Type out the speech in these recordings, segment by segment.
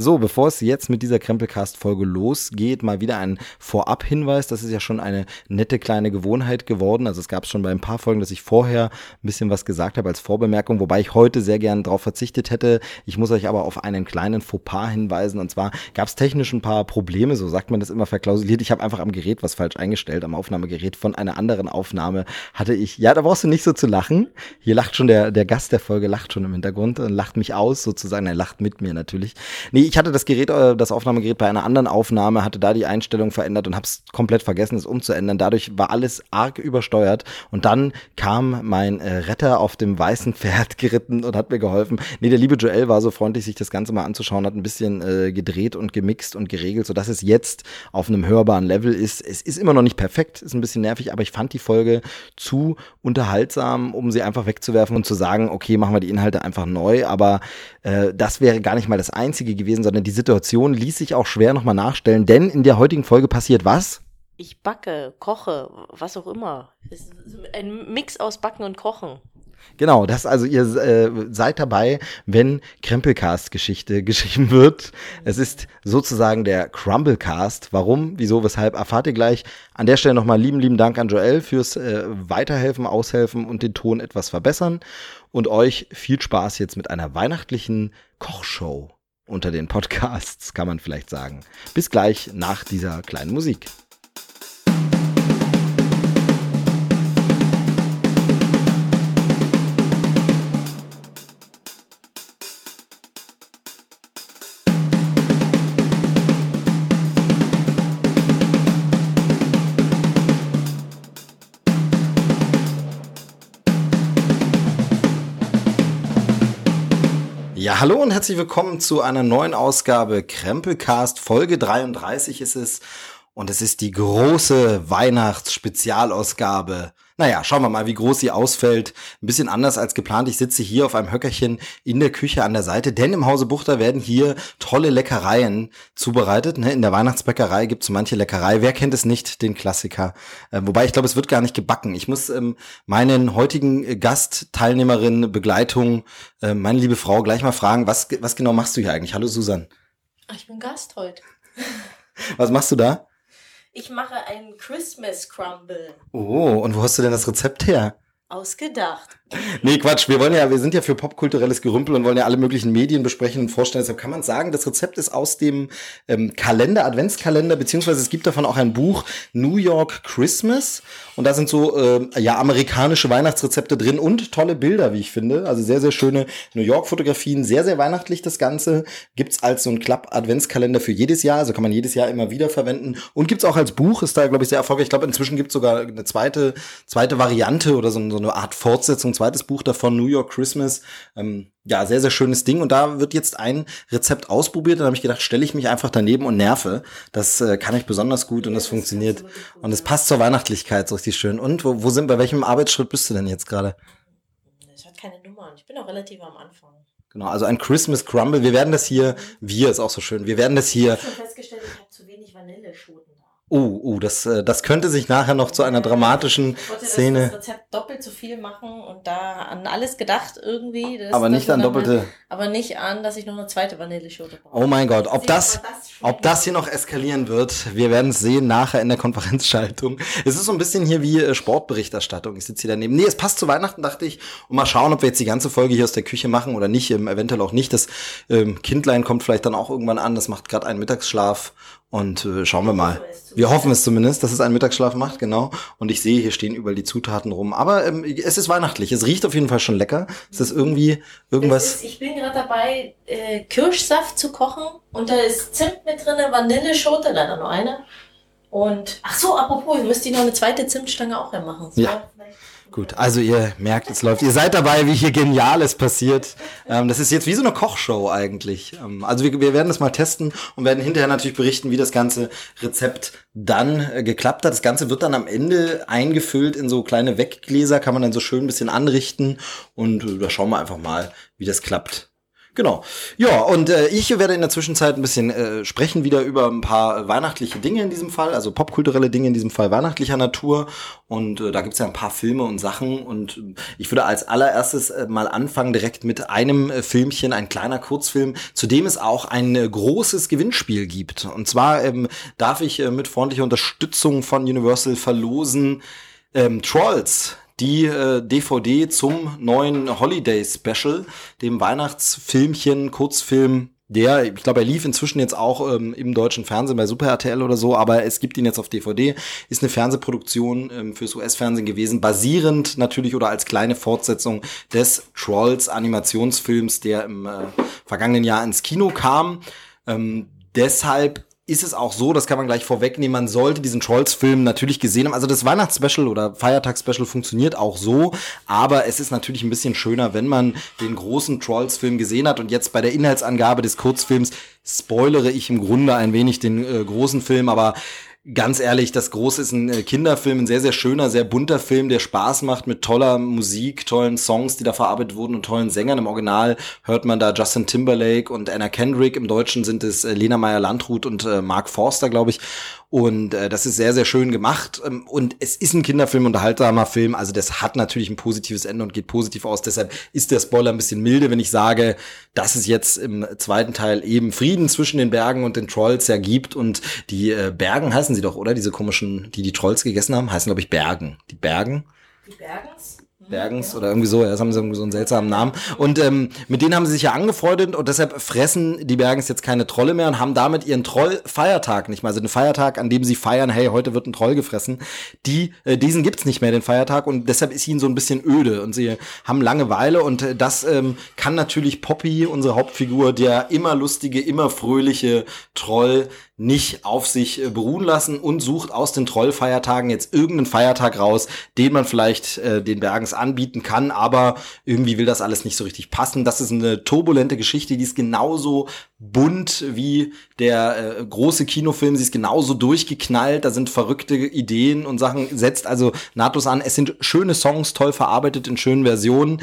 So, bevor es jetzt mit dieser Krempelcast-Folge losgeht, mal wieder ein Vorab-Hinweis. Das ist ja schon eine nette kleine Gewohnheit geworden. Also es gab schon bei ein paar Folgen, dass ich vorher ein bisschen was gesagt habe als Vorbemerkung, wobei ich heute sehr gern darauf verzichtet hätte. Ich muss euch aber auf einen kleinen Fauxpas hinweisen. Und zwar gab es technisch ein paar Probleme, so sagt man das immer verklausuliert. Ich habe einfach am Gerät was falsch eingestellt, am Aufnahmegerät von einer anderen Aufnahme hatte ich, ja, da brauchst du nicht so zu lachen. Hier lacht schon der, der Gast der Folge, lacht schon im Hintergrund und lacht mich aus sozusagen. Er lacht mit mir natürlich. Nee, ich hatte das Gerät, äh, das Aufnahmegerät bei einer anderen Aufnahme, hatte da die Einstellung verändert und habe es komplett vergessen, es umzuändern. Dadurch war alles arg übersteuert und dann kam mein äh, Retter auf dem weißen Pferd geritten und hat mir geholfen. Nee, der liebe Joel war so freundlich, sich das Ganze mal anzuschauen, hat ein bisschen äh, gedreht und gemixt und geregelt, sodass es jetzt auf einem hörbaren Level ist. Es ist immer noch nicht perfekt, ist ein bisschen nervig, aber ich fand die Folge zu unterhaltsam, um sie einfach wegzuwerfen und zu sagen, okay, machen wir die Inhalte einfach neu. Aber äh, das wäre gar nicht mal das Einzige gewesen, sondern die Situation ließ sich auch schwer nochmal nachstellen, denn in der heutigen Folge passiert was? Ich backe, koche, was auch immer. Es ist ein Mix aus Backen und Kochen. Genau, das also ihr äh, seid dabei, wenn Krempelcast-Geschichte geschrieben wird. Es ist sozusagen der Crumblecast. Warum, wieso, weshalb erfahrt ihr gleich. An der Stelle nochmal lieben, lieben Dank an Joel fürs äh, Weiterhelfen, Aushelfen und den Ton etwas verbessern. Und euch viel Spaß jetzt mit einer weihnachtlichen Kochshow unter den Podcasts, kann man vielleicht sagen. Bis gleich nach dieser kleinen Musik. Ja, hallo und herzlich willkommen zu einer neuen Ausgabe Krempelcast. Folge 33 ist es. Und es ist die große Weihnachtsspezialausgabe. Naja, schauen wir mal, wie groß sie ausfällt. Ein bisschen anders als geplant. Ich sitze hier auf einem Höckerchen in der Küche an der Seite, denn im Hause Buchter werden hier tolle Leckereien zubereitet. Ne? In der Weihnachtsbäckerei gibt es manche Leckerei. Wer kennt es nicht, den Klassiker? Äh, wobei ich glaube, es wird gar nicht gebacken. Ich muss ähm, meinen heutigen Gastteilnehmerin Begleitung, äh, meine liebe Frau, gleich mal fragen, was, was genau machst du hier eigentlich? Hallo Susan. Ich bin Gast heute. was machst du da? Ich mache einen Christmas Crumble. Oh, und wo hast du denn das Rezept her? Ausgedacht. Nee, Quatsch. Wir wollen ja, wir sind ja für popkulturelles Gerümpel und wollen ja alle möglichen Medien besprechen und vorstellen. Deshalb kann man sagen, das Rezept ist aus dem ähm, Kalender, Adventskalender, beziehungsweise es gibt davon auch ein Buch, New York Christmas. Und da sind so äh, ja amerikanische Weihnachtsrezepte drin und tolle Bilder, wie ich finde. Also sehr, sehr schöne New York-Fotografien, sehr, sehr weihnachtlich das Ganze. Gibt's als so ein Klapp-Adventskalender für jedes Jahr, also kann man jedes Jahr immer wieder verwenden. Und gibt's auch als Buch, ist da, glaube ich, sehr erfolgreich. Ich glaube, inzwischen gibt's sogar eine zweite, zweite Variante oder so, so eine Art Fortsetzung, zweites Buch davon, New York Christmas. Ähm, ja, sehr, sehr schönes Ding. Und da wird jetzt ein Rezept ausprobiert. Und da habe ich gedacht, stelle ich mich einfach daneben und nerve. Das äh, kann ich besonders gut und das funktioniert. Und es passt zur Weihnachtlichkeit so richtig schön. Und wo, wo sind, bei welchem Arbeitsschritt bist du denn jetzt gerade? Das hat keine Nummer. Ich bin auch relativ am Anfang. Genau, also ein Christmas Crumble. Wir werden das hier, wir ist auch so schön, wir werden das hier. Ich habe schon festgestellt, ich habe zu wenig Uh, uh, das, äh, das könnte sich nachher noch zu einer dramatischen Ich wollte Szene. das Rezept doppelt so viel machen und da an alles gedacht irgendwie. Das- Aber nicht an doppelte. Aber nicht an, dass ich noch eine zweite Vanilleschote brauche. Oh mein Gott, ob das, das ob das hier noch eskalieren wird, wir werden es sehen nachher in der Konferenzschaltung. Es ist so ein bisschen hier wie äh, Sportberichterstattung. Ich sitze hier daneben. Nee, es passt zu Weihnachten, dachte ich. Und mal schauen, ob wir jetzt die ganze Folge hier aus der Küche machen oder nicht. Ähm, eventuell auch nicht. Das ähm, Kindlein kommt vielleicht dann auch irgendwann an. Das macht gerade einen Mittagsschlaf. Und äh, schauen wir mal. Wir hoffen es zumindest, dass es einen Mittagsschlaf macht, genau. Und ich sehe, hier stehen überall die Zutaten rum. Aber ähm, es ist weihnachtlich. Es riecht auf jeden Fall schon lecker. Es ist irgendwie irgendwas. ist, ich bin gerade dabei, äh, Kirschsaft zu kochen und da ist Zimt mit drin, Vanilleschote, leider nur eine. Und, ach so, apropos, ich müsste noch eine zweite Zimtstange auch reinmachen. So, Ja. Gut, also ihr merkt, es läuft. Ihr seid dabei, wie hier Geniales passiert. Ähm, das ist jetzt wie so eine Kochshow eigentlich. Ähm, also wir, wir werden das mal testen und werden hinterher natürlich berichten, wie das ganze Rezept dann äh, geklappt hat. Das Ganze wird dann am Ende eingefüllt in so kleine Weggläser, kann man dann so schön ein bisschen anrichten und äh, da schauen wir einfach mal, wie das klappt. Genau. Ja, und äh, ich werde in der Zwischenzeit ein bisschen äh, sprechen wieder über ein paar weihnachtliche Dinge in diesem Fall, also popkulturelle Dinge in diesem Fall weihnachtlicher Natur. Und äh, da gibt's ja ein paar Filme und Sachen. Und ich würde als allererstes äh, mal anfangen direkt mit einem äh, Filmchen, ein kleiner Kurzfilm, zu dem es auch ein äh, großes Gewinnspiel gibt. Und zwar ähm, darf ich äh, mit freundlicher Unterstützung von Universal verlosen ähm, Trolls die äh, DVD zum neuen Holiday Special, dem Weihnachtsfilmchen, Kurzfilm der, ich glaube, er lief inzwischen jetzt auch ähm, im deutschen Fernsehen bei Super RTL oder so, aber es gibt ihn jetzt auf DVD. Ist eine Fernsehproduktion ähm, fürs US-Fernsehen gewesen, basierend natürlich oder als kleine Fortsetzung des Trolls Animationsfilms, der im äh, vergangenen Jahr ins Kino kam. Ähm, deshalb ist es auch so, das kann man gleich vorwegnehmen, man sollte diesen Trolls-Film natürlich gesehen haben. Also das Weihnachtsspecial oder Feiertagsspecial funktioniert auch so, aber es ist natürlich ein bisschen schöner, wenn man den großen Trolls-Film gesehen hat und jetzt bei der Inhaltsangabe des Kurzfilms spoilere ich im Grunde ein wenig den äh, großen Film, aber ganz ehrlich, das Große ist ein äh, Kinderfilm, ein sehr, sehr schöner, sehr bunter Film, der Spaß macht mit toller Musik, tollen Songs, die da verarbeitet wurden und tollen Sängern. Im Original hört man da Justin Timberlake und Anna Kendrick. Im Deutschen sind es äh, Lena Meyer-Landrut und äh, Mark Forster, glaube ich. Und äh, das ist sehr, sehr schön gemacht. Ähm, und es ist ein Kinderfilm, unterhaltsamer Film. Also das hat natürlich ein positives Ende und geht positiv aus. Deshalb ist der Spoiler ein bisschen milde, wenn ich sage, dass es jetzt im zweiten Teil eben Frieden zwischen den Bergen und den Trolls ja gibt. Und die äh, Bergen heißen sie doch, oder? Diese komischen, die die Trolls gegessen haben, heißen, glaube ich, Bergen. Die Bergen? Die Bergens? Bergens oder irgendwie so, ja, das haben sie irgendwie so einen seltsamen Namen. Und ähm, mit denen haben sie sich ja angefreundet und deshalb fressen die Bergens jetzt keine Trolle mehr und haben damit ihren Troll-Feiertag nicht mehr. Also den Feiertag, an dem sie feiern, hey, heute wird ein Troll gefressen. Die, äh, diesen gibt's nicht mehr, den Feiertag, und deshalb ist ihnen so ein bisschen öde und sie haben Langeweile und äh, das ähm, kann natürlich Poppy, unsere Hauptfigur, der immer lustige, immer fröhliche Troll, nicht auf sich äh, beruhen lassen und sucht aus den Trollfeiertagen jetzt irgendeinen Feiertag raus, den man vielleicht äh, den Bergens anbieten kann, aber irgendwie will das alles nicht so richtig passen. Das ist eine turbulente Geschichte, die ist genauso bunt wie der äh, große Kinofilm, sie ist genauso durchgeknallt, da sind verrückte Ideen und Sachen, setzt also nahtlos an. Es sind schöne Songs, toll verarbeitet in schönen Versionen.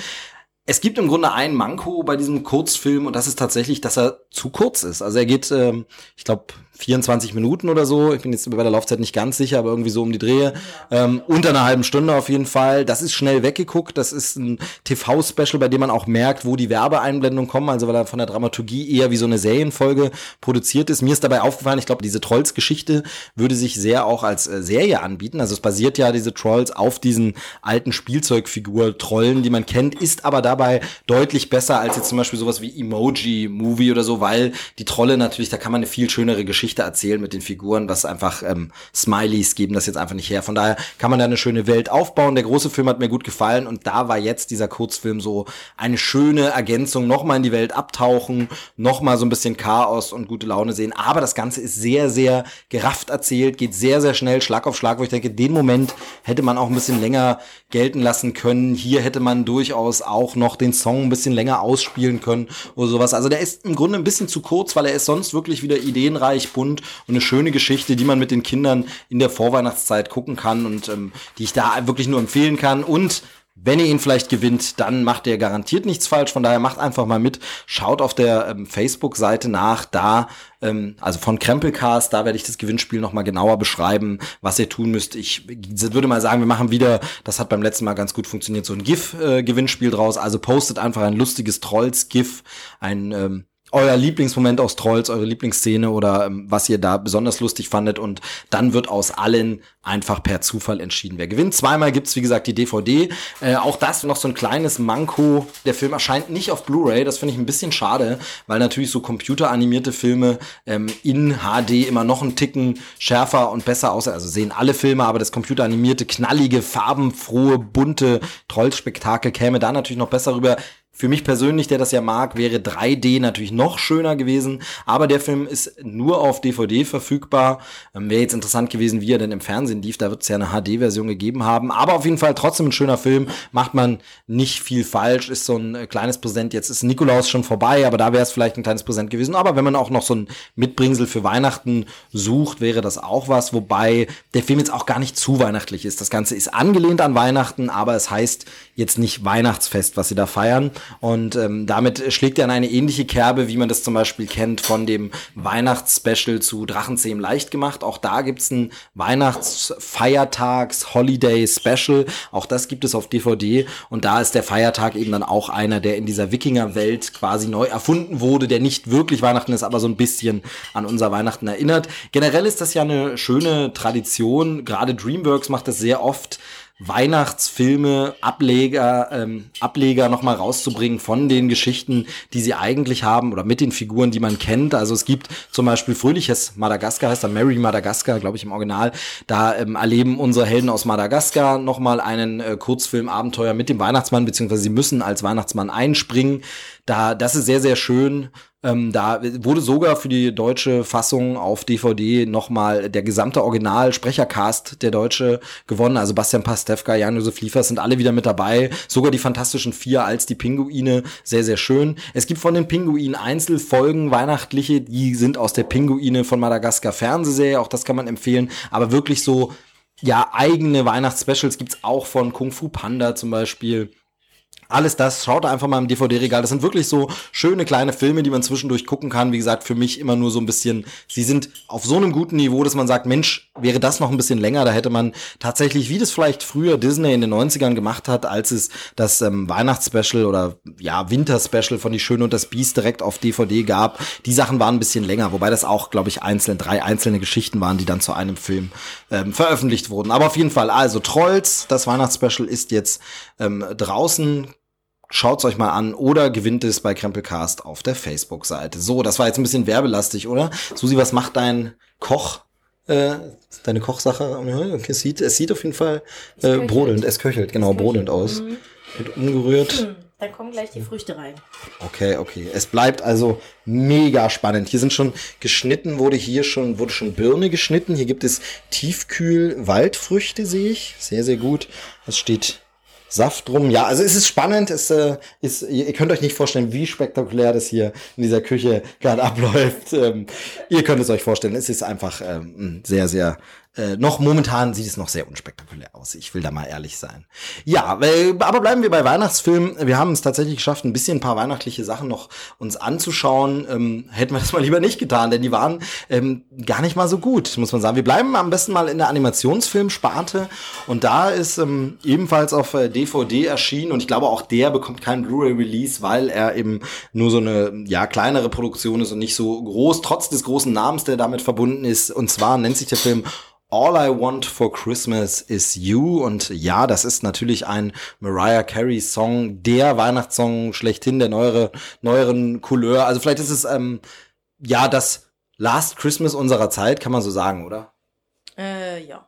Es gibt im Grunde ein Manko bei diesem Kurzfilm und das ist tatsächlich, dass er zu kurz ist. Also er geht, ähm, ich glaube, 24 Minuten oder so. Ich bin jetzt bei der Laufzeit nicht ganz sicher, aber irgendwie so um die Drehe. Ähm, unter einer halben Stunde auf jeden Fall. Das ist schnell weggeguckt. Das ist ein TV-Special, bei dem man auch merkt, wo die Werbeeinblendungen kommen. Also weil er von der Dramaturgie eher wie so eine Serienfolge produziert ist. Mir ist dabei aufgefallen, ich glaube, diese Trolls-Geschichte würde sich sehr auch als äh, Serie anbieten. Also es basiert ja diese Trolls auf diesen alten Spielzeugfigur-Trollen, die man kennt, ist aber dabei deutlich besser als jetzt zum Beispiel sowas wie Emoji-Movie oder so, weil die Trolle natürlich, da kann man eine viel schönere Geschichte Geschichte erzählen mit den Figuren, was einfach ähm, Smileys geben das jetzt einfach nicht her. Von daher kann man da eine schöne Welt aufbauen. Der große Film hat mir gut gefallen und da war jetzt dieser Kurzfilm so eine schöne Ergänzung, nochmal in die Welt abtauchen, nochmal so ein bisschen Chaos und gute Laune sehen. Aber das Ganze ist sehr, sehr gerafft erzählt, geht sehr, sehr schnell, Schlag auf Schlag, wo ich denke, den Moment hätte man auch ein bisschen länger gelten lassen können. Hier hätte man durchaus auch noch den Song ein bisschen länger ausspielen können oder sowas. Also der ist im Grunde ein bisschen zu kurz, weil er ist sonst wirklich wieder ideenreich, bunt und eine schöne Geschichte, die man mit den Kindern in der Vorweihnachtszeit gucken kann und ähm, die ich da wirklich nur empfehlen kann. Und wenn ihr ihn vielleicht gewinnt, dann macht ihr garantiert nichts falsch. Von daher macht einfach mal mit. Schaut auf der ähm, Facebook-Seite nach. Da, ähm, also von Krempelcast, da werde ich das Gewinnspiel nochmal genauer beschreiben, was ihr tun müsst. Ich würde mal sagen, wir machen wieder, das hat beim letzten Mal ganz gut funktioniert, so ein GIF-Gewinnspiel äh, draus. Also postet einfach ein lustiges Trolls-GIF, ein ähm, euer Lieblingsmoment aus Trolls, eure Lieblingsszene oder ähm, was ihr da besonders lustig fandet und dann wird aus allen einfach per Zufall entschieden, wer gewinnt. Zweimal gibt's wie gesagt die DVD. Äh, auch das noch so ein kleines Manko. Der Film erscheint nicht auf Blu-ray. Das finde ich ein bisschen schade, weil natürlich so computeranimierte Filme ähm, in HD immer noch einen Ticken schärfer und besser aussehen. Also sehen alle Filme, aber das computeranimierte, knallige, farbenfrohe, bunte Trollspektakel käme da natürlich noch besser rüber. Für mich persönlich, der das ja mag, wäre 3D natürlich noch schöner gewesen. Aber der Film ist nur auf DVD verfügbar. Ähm, wäre jetzt interessant gewesen, wie er denn im Fernsehen lief. Da wird es ja eine HD-Version gegeben haben. Aber auf jeden Fall trotzdem ein schöner Film. Macht man nicht viel falsch. Ist so ein äh, kleines Präsent. Jetzt ist Nikolaus schon vorbei, aber da wäre es vielleicht ein kleines Präsent gewesen. Aber wenn man auch noch so ein Mitbringsel für Weihnachten sucht, wäre das auch was. Wobei der Film jetzt auch gar nicht zu weihnachtlich ist. Das Ganze ist angelehnt an Weihnachten, aber es heißt jetzt nicht Weihnachtsfest, was sie da feiern. Und ähm, damit schlägt er in eine ähnliche Kerbe, wie man das zum Beispiel kennt von dem Weihnachtsspecial zu Drachenzähm leicht gemacht. Auch da gibt's ein Weihnachtsfeiertags-Holiday-Special. Auch das gibt es auf DVD. Und da ist der Feiertag eben dann auch einer, der in dieser Wikingerwelt quasi neu erfunden wurde, der nicht wirklich Weihnachten ist, aber so ein bisschen an unser Weihnachten erinnert. Generell ist das ja eine schöne Tradition. Gerade DreamWorks macht das sehr oft Weihnachtsfilme, Ableger, ähm, Ableger nochmal rauszubringen von den Geschichten, die sie eigentlich haben oder mit den Figuren, die man kennt. Also es gibt zum Beispiel Fröhliches Madagaskar, heißt da Mary Madagaskar, glaube ich im Original. Da ähm, erleben unsere Helden aus Madagaskar nochmal einen äh, Kurzfilm Abenteuer mit dem Weihnachtsmann, beziehungsweise sie müssen als Weihnachtsmann einspringen. Da, das ist sehr, sehr schön. Ähm, da wurde sogar für die deutsche Fassung auf DVD nochmal der gesamte Original-Sprechercast der Deutsche gewonnen. Also Bastian Pastewka, Jan-Josef Liefers sind alle wieder mit dabei. Sogar die Fantastischen Vier als die Pinguine. Sehr, sehr schön. Es gibt von den Pinguinen Einzelfolgen, weihnachtliche, die sind aus der Pinguine von Madagaskar Fernsehserie. Auch das kann man empfehlen. Aber wirklich so, ja, eigene Weihnachtsspecials gibt's auch von Kung Fu Panda zum Beispiel. Alles das, schaut einfach mal im DVD-Regal. Das sind wirklich so schöne kleine Filme, die man zwischendurch gucken kann. Wie gesagt, für mich immer nur so ein bisschen, sie sind auf so einem guten Niveau, dass man sagt, Mensch, wäre das noch ein bisschen länger, da hätte man tatsächlich, wie das vielleicht früher Disney in den 90ern gemacht hat, als es das ähm, Weihnachtsspecial oder ja, Winterspecial von Die Schöne und das Biest direkt auf DVD gab. Die Sachen waren ein bisschen länger, wobei das auch, glaube ich, einzelne, drei einzelne Geschichten waren, die dann zu einem Film ähm, veröffentlicht wurden. Aber auf jeden Fall, also Trolls, das Weihnachtsspecial ist jetzt ähm, draußen Schaut's euch mal an oder gewinnt es bei Krempelcast auf der Facebook-Seite. So, das war jetzt ein bisschen werbelastig, oder? Susi, was macht dein Koch? Äh, deine Kochsache? Es sieht, es sieht auf jeden Fall äh, brodelnd, es köchelt, genau, es brodelnd aus. Mhm. Wird umgerührt. Hm, dann kommen gleich die Früchte rein. Okay, okay. Es bleibt also mega spannend. Hier sind schon geschnitten, wurde hier schon, wurde schon Birne geschnitten. Hier gibt es Tiefkühl-Waldfrüchte, sehe ich. Sehr, sehr gut. Es steht Saft drum. Ja, also es ist spannend. Es äh, ist, ihr könnt euch nicht vorstellen, wie spektakulär das hier in dieser Küche gerade abläuft. Ähm, ihr könnt es euch vorstellen. Es ist einfach ähm, sehr, sehr äh, noch momentan sieht es noch sehr unspektakulär aus. Ich will da mal ehrlich sein. Ja, äh, aber bleiben wir bei Weihnachtsfilmen. Wir haben es tatsächlich geschafft, ein bisschen ein paar weihnachtliche Sachen noch uns anzuschauen. Ähm, hätten wir das mal lieber nicht getan, denn die waren ähm, gar nicht mal so gut, muss man sagen. Wir bleiben am besten mal in der Animationsfilmsparte und da ist ähm, ebenfalls auf äh, DVD erschienen und ich glaube auch der bekommt keinen Blu-ray-Release, weil er eben nur so eine ja kleinere Produktion ist und nicht so groß, trotz des großen Namens, der damit verbunden ist. Und zwar nennt sich der Film All I Want for Christmas is You. Und ja, das ist natürlich ein Mariah Carey Song, der Weihnachtssong schlechthin, der neuere, neueren Couleur. Also vielleicht ist es, ähm, ja, das Last Christmas unserer Zeit, kann man so sagen, oder? Äh, ja.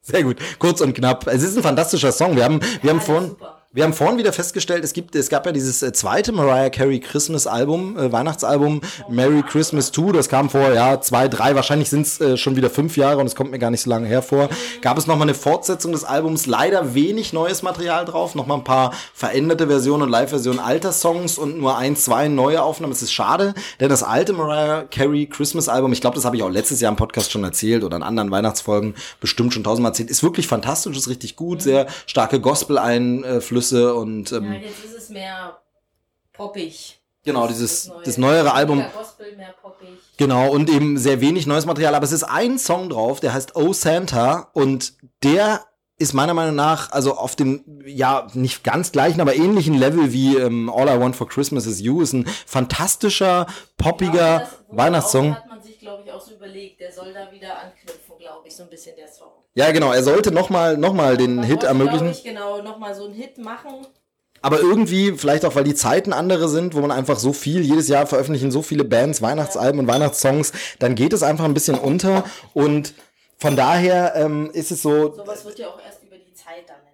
Sehr gut. Kurz und knapp. Es ist ein fantastischer Song. Wir haben, wir ja, haben vorhin, super. Wir haben vorhin wieder festgestellt, es gibt, es gab ja dieses äh, zweite Mariah Carey Christmas Album, äh, Weihnachtsalbum, Merry Christmas 2. Das kam vor, ja, zwei, drei, wahrscheinlich sind es äh, schon wieder fünf Jahre und es kommt mir gar nicht so lange hervor. Gab es nochmal eine Fortsetzung des Albums, leider wenig neues Material drauf, nochmal ein paar veränderte Versionen und Live-Versionen alter Songs und nur ein, zwei neue Aufnahmen. Es ist schade, denn das alte Mariah Carey Christmas Album, ich glaube, das habe ich auch letztes Jahr im Podcast schon erzählt oder in anderen Weihnachtsfolgen bestimmt schon tausendmal erzählt, ist wirklich fantastisch, ist richtig gut, sehr starke Gospel-Einflüsse Einflüsse und ähm, ja, jetzt ist es mehr poppig. Genau, dieses das, neue, das neuere Album. Gospel, mehr poppig. Genau, und eben sehr wenig neues Material, aber es ist ein Song drauf, der heißt Oh Santa und der ist meiner Meinung nach also auf dem ja nicht ganz gleichen, aber ähnlichen Level wie ähm, All I Want for Christmas is You ist ein fantastischer poppiger genau, Weihnachtssong. Hat man sich glaube ich auch so überlegt, der soll da wieder anknüpfen, glaube ich, so ein bisschen der Song. Ja, genau, er sollte nochmal noch mal den Man Hit ermöglichen. Ich, genau, nochmal so einen Hit machen. Aber irgendwie, vielleicht auch, weil die Zeiten andere sind, wo man einfach so viel, jedes Jahr veröffentlichen so viele Bands, Weihnachtsalben und Weihnachtssongs, dann geht es einfach ein bisschen unter. Und von daher ähm, ist es so. Sowas wird ja auch erst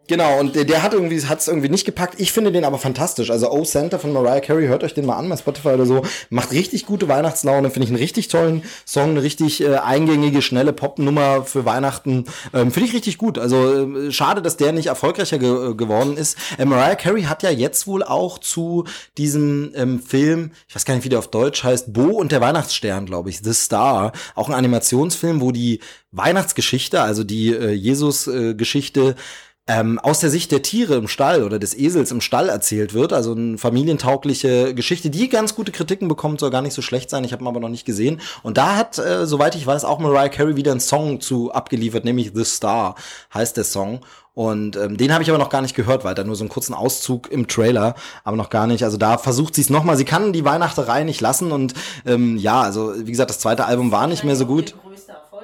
Genau, und der, der hat irgendwie, hat's irgendwie nicht gepackt. Ich finde den aber fantastisch. Also Oh Center von Mariah Carey, hört euch den mal an bei Spotify oder so. Macht richtig gute Weihnachtslaune, finde ich einen richtig tollen Song, eine richtig äh, eingängige, schnelle Popnummer für Weihnachten. Ähm, finde ich richtig gut. Also äh, schade, dass der nicht erfolgreicher ge äh, geworden ist. Äh, Mariah Carey hat ja jetzt wohl auch zu diesem ähm, Film, ich weiß gar nicht, wie der auf Deutsch heißt, Bo und der Weihnachtsstern, glaube ich, The Star, auch ein Animationsfilm, wo die Weihnachtsgeschichte, also die äh, Jesus-Geschichte, ähm, aus der Sicht der Tiere im Stall oder des Esels im Stall erzählt wird. Also eine familientaugliche Geschichte, die ganz gute Kritiken bekommt, soll gar nicht so schlecht sein. Ich habe ihn aber noch nicht gesehen. Und da hat, äh, soweit ich weiß, auch Mariah Carey wieder einen Song zu abgeliefert, nämlich The Star heißt der Song. Und ähm, den habe ich aber noch gar nicht gehört, weil da nur so einen kurzen Auszug im Trailer, aber noch gar nicht. Also da versucht sie es nochmal. Sie kann die Weihnachterei nicht lassen und ähm, ja, also wie gesagt, das zweite Album war nicht mehr so gut.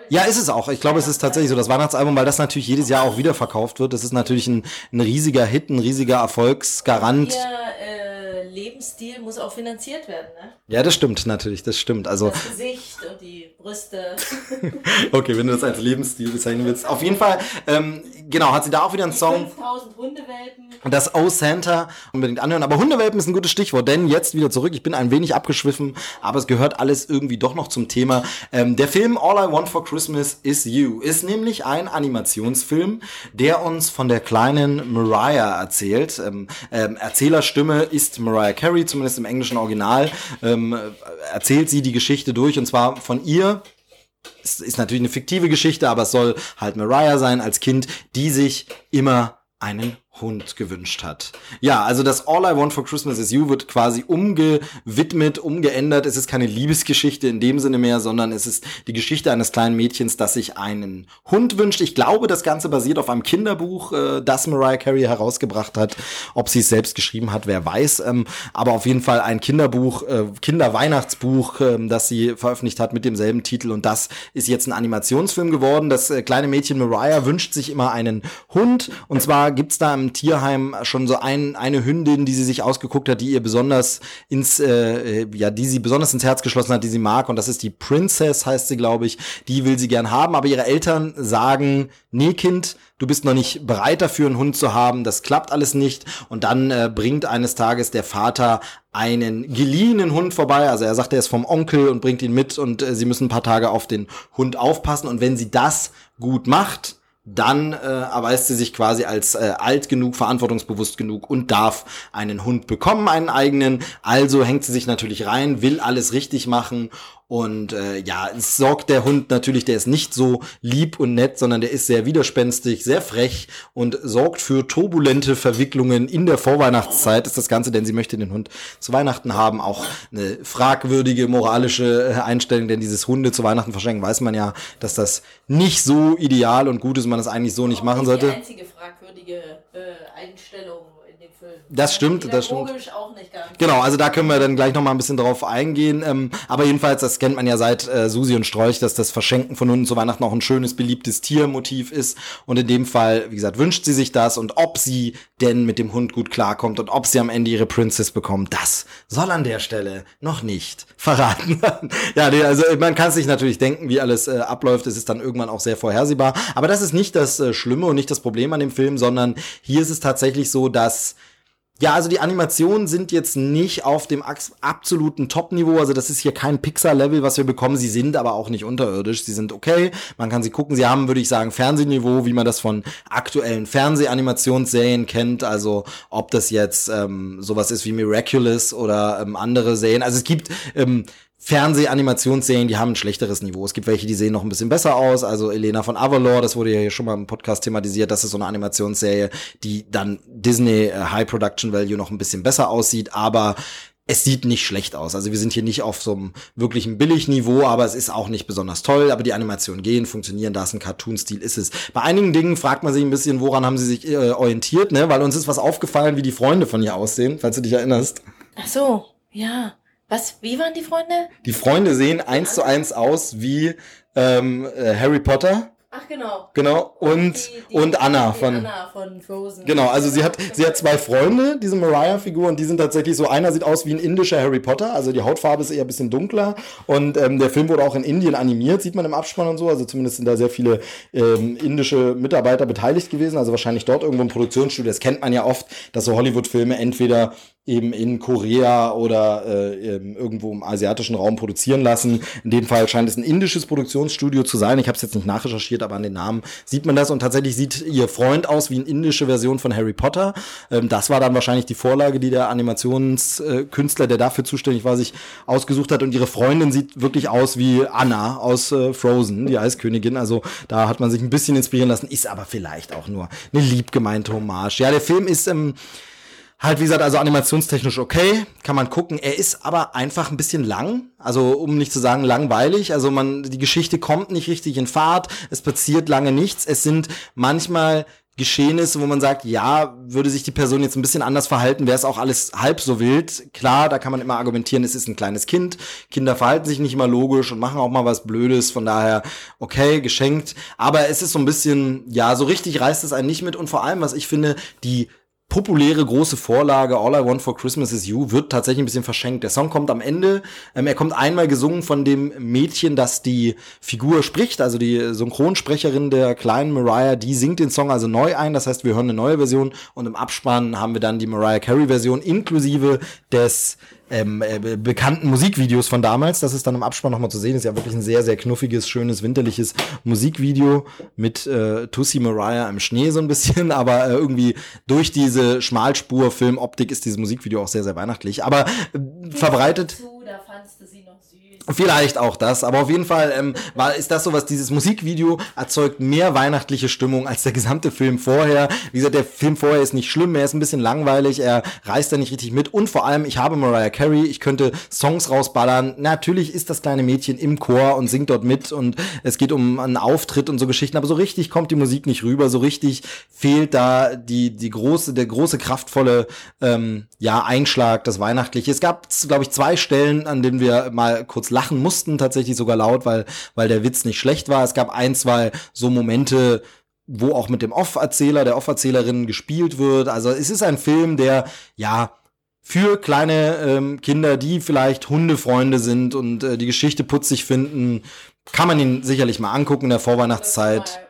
Ja, ist es auch. Ich glaube, es ist tatsächlich so das Weihnachtsalbum, weil das natürlich jedes Jahr auch wieder verkauft wird. Das ist natürlich ein, ein riesiger Hit, ein riesiger Erfolgsgarant. Ihr äh, Lebensstil muss auch finanziert werden, ne? Ja, das stimmt natürlich, das stimmt. Also Das Gesicht und die Brüste. okay, wenn du das als Lebensstil bezeichnen willst. Auf jeden Fall, ähm, genau, hat sie da auch wieder einen Song. 5000 Hundewelpen. Das Oh Santa unbedingt anhören. Aber Hundewelpen ist ein gutes Stichwort, denn jetzt wieder zurück. Ich bin ein wenig abgeschwiffen, aber es gehört alles irgendwie doch noch zum Thema. Ähm, der Film All I Want for Christmas is You ist nämlich ein Animationsfilm, der uns von der kleinen Mariah erzählt. Ähm, ähm, Erzählerstimme ist Mariah Carey, zumindest im englischen Original. Erzählt sie die Geschichte durch und zwar von ihr. Es ist natürlich eine fiktive Geschichte, aber es soll halt Mariah sein als Kind, die sich immer einen Hund gewünscht hat. Ja, also das All I Want for Christmas is You wird quasi umgewidmet, umgeändert. Es ist keine Liebesgeschichte in dem Sinne mehr, sondern es ist die Geschichte eines kleinen Mädchens, das sich einen Hund wünscht. Ich glaube, das Ganze basiert auf einem Kinderbuch, äh, das Mariah Carey herausgebracht hat. Ob sie es selbst geschrieben hat, wer weiß. Ähm, aber auf jeden Fall ein Kinderbuch, äh, Kinderweihnachtsbuch, äh, das sie veröffentlicht hat mit demselben Titel. Und das ist jetzt ein Animationsfilm geworden. Das äh, kleine Mädchen Mariah wünscht sich immer einen Hund. Und zwar gibt's da im Tierheim schon so ein, eine Hündin, die sie sich ausgeguckt hat, die ihr besonders ins, äh, ja, die sie besonders ins Herz geschlossen hat, die sie mag. Und das ist die Princess, heißt sie, glaube ich. Die will sie gern haben. Aber ihre Eltern sagen, nee, Kind, du bist noch nicht bereit dafür, einen Hund zu haben. Das klappt alles nicht. Und dann äh, bringt eines Tages der Vater einen geliehenen Hund vorbei. Also er sagt, er ist vom Onkel und bringt ihn mit und äh, sie müssen ein paar Tage auf den Hund aufpassen. Und wenn sie das gut macht, dann äh, erweist sie sich quasi als äh, alt genug, verantwortungsbewusst genug und darf einen Hund bekommen, einen eigenen. Also hängt sie sich natürlich rein, will alles richtig machen und äh, ja, es sorgt der Hund natürlich, der ist nicht so lieb und nett, sondern der ist sehr widerspenstig, sehr frech und sorgt für turbulente Verwicklungen in der Vorweihnachtszeit ist das Ganze, denn sie möchte den Hund zu Weihnachten haben. Auch eine fragwürdige moralische äh, Einstellung, denn dieses Hunde zu Weihnachten verschenken, weiß man ja, dass das nicht so ideal und gut ist, man das eigentlich so nicht machen sollte. Die einzige fragwürdige äh, Einstellung Film. Das stimmt, das stimmt. Auch nicht ganz. Genau, also da können wir dann gleich noch mal ein bisschen drauf eingehen. Ähm, aber jedenfalls, das kennt man ja seit äh, Susi und Strolch, dass das Verschenken von Hunden zu Weihnachten auch ein schönes, beliebtes Tiermotiv ist. Und in dem Fall, wie gesagt, wünscht sie sich das. Und ob sie denn mit dem Hund gut klarkommt und ob sie am Ende ihre Princess bekommt, das soll an der Stelle noch nicht verraten werden. ja, nee, also man kann sich natürlich denken, wie alles äh, abläuft. Es ist dann irgendwann auch sehr vorhersehbar. Aber das ist nicht das äh, Schlimme und nicht das Problem an dem Film, sondern hier ist es tatsächlich so, dass ja, also die Animationen sind jetzt nicht auf dem absoluten Top-Niveau. Also das ist hier kein Pixar-Level, was wir bekommen. Sie sind aber auch nicht unterirdisch. Sie sind okay. Man kann sie gucken. Sie haben, würde ich sagen, Fernsehniveau, wie man das von aktuellen Fernsehanimationsserien kennt. Also ob das jetzt ähm, sowas ist wie Miraculous oder ähm, andere Serien. Also es gibt ähm, Fernsehanimationsserien, die haben ein schlechteres Niveau. Es gibt welche, die sehen noch ein bisschen besser aus. Also Elena von Avalor, das wurde ja hier schon mal im Podcast thematisiert. Das ist so eine Animationsserie, die dann Disney äh, High Production Value noch ein bisschen besser aussieht, aber es sieht nicht schlecht aus. Also wir sind hier nicht auf so einem wirklichen Billigniveau, aber es ist auch nicht besonders toll. Aber die Animationen gehen, funktionieren, da es ein Cartoon-Stil ist es. Bei einigen Dingen fragt man sich ein bisschen, woran haben sie sich äh, orientiert, ne? Weil uns ist was aufgefallen, wie die Freunde von ihr aussehen, falls du dich erinnerst. Ach so, ja. Was, wie waren die Freunde? Die Freunde sehen eins zu eins aus wie ähm, äh, Harry Potter. Ach genau. Genau, und, Die- die- und Anna von. Anna von Frozen. Genau, also sie hat, sie hat zwei Freunde, diese Mariah-Figur, und die sind tatsächlich so, einer sieht aus wie ein indischer Harry Potter, also die Hautfarbe ist eher ein bisschen dunkler und ähm, der Film wurde auch in Indien animiert, sieht man im Abspann und so, also zumindest sind da sehr viele ähm, indische Mitarbeiter beteiligt gewesen, also wahrscheinlich dort irgendwo im Produktionsstudio, das kennt man ja oft, dass so Hollywood-Filme entweder eben in Korea oder äh, irgendwo im asiatischen Raum produzieren lassen. In dem Fall scheint es ein indisches Produktionsstudio zu sein. Ich habe es jetzt nicht nachrecherchiert, aber an den Namen sieht man das. Und tatsächlich sieht ihr Freund aus wie eine indische Version von Harry Potter. Ähm, das war dann wahrscheinlich die Vorlage, die der Animationskünstler, der dafür zuständig war, sich ausgesucht hat. Und ihre Freundin sieht wirklich aus wie Anna aus äh, Frozen, die Eiskönigin. Also da hat man sich ein bisschen inspirieren lassen. Ist aber vielleicht auch nur eine liebgemeinte Hommage. Ja, der Film ist... Ähm, Halt, wie gesagt, also animationstechnisch okay, kann man gucken. Er ist aber einfach ein bisschen lang, also um nicht zu sagen langweilig. Also man, die Geschichte kommt nicht richtig in Fahrt, es passiert lange nichts. Es sind manchmal Geschehnisse, wo man sagt, ja, würde sich die Person jetzt ein bisschen anders verhalten, wäre es auch alles halb so wild. Klar, da kann man immer argumentieren, es ist ein kleines Kind. Kinder verhalten sich nicht immer logisch und machen auch mal was Blödes. Von daher, okay, geschenkt. Aber es ist so ein bisschen, ja, so richtig reißt es einen nicht mit. Und vor allem, was ich finde, die populäre große Vorlage All I Want for Christmas is You wird tatsächlich ein bisschen verschenkt. Der Song kommt am Ende. Ähm, er kommt einmal gesungen von dem Mädchen, das die Figur spricht, also die Synchronsprecherin der kleinen Mariah, die singt den Song also neu ein. Das heißt, wir hören eine neue Version und im Abspann haben wir dann die Mariah Carey Version inklusive des ähm, äh, bekannten Musikvideos von damals. Das ist dann im Abspann nochmal zu sehen. Ist ja wirklich ein sehr, sehr knuffiges, schönes, winterliches Musikvideo mit äh, Tussi Mariah im Schnee so ein bisschen. Aber äh, irgendwie durch diese Schmalspur-Filmoptik ist dieses Musikvideo auch sehr, sehr weihnachtlich. Aber äh, verbreitet. Zu, da fandst du sie Vielleicht auch das, aber auf jeden Fall ähm, war, ist das so, was dieses Musikvideo erzeugt mehr weihnachtliche Stimmung als der gesamte Film vorher. Wie gesagt, der Film vorher ist nicht schlimm, er ist ein bisschen langweilig, er reißt da nicht richtig mit und vor allem, ich habe Mariah Carey, ich könnte Songs rausballern. Natürlich ist das kleine Mädchen im Chor und singt dort mit und es geht um einen Auftritt und so Geschichten, aber so richtig kommt die Musik nicht rüber, so richtig fehlt da die, die große, der große, kraftvolle ähm, ja, Einschlag, das Weihnachtliche. Es gab, glaube ich, zwei Stellen, an denen wir mal kurz lachen mussten, tatsächlich sogar laut, weil, weil der Witz nicht schlecht war. Es gab ein, zwei so Momente, wo auch mit dem Off-Erzähler, der Off-Erzählerin gespielt wird. Also es ist ein Film, der, ja, für kleine ähm, Kinder, die vielleicht Hundefreunde sind und äh, die Geschichte putzig finden, kann man ihn sicherlich mal angucken in der Vorweihnachtszeit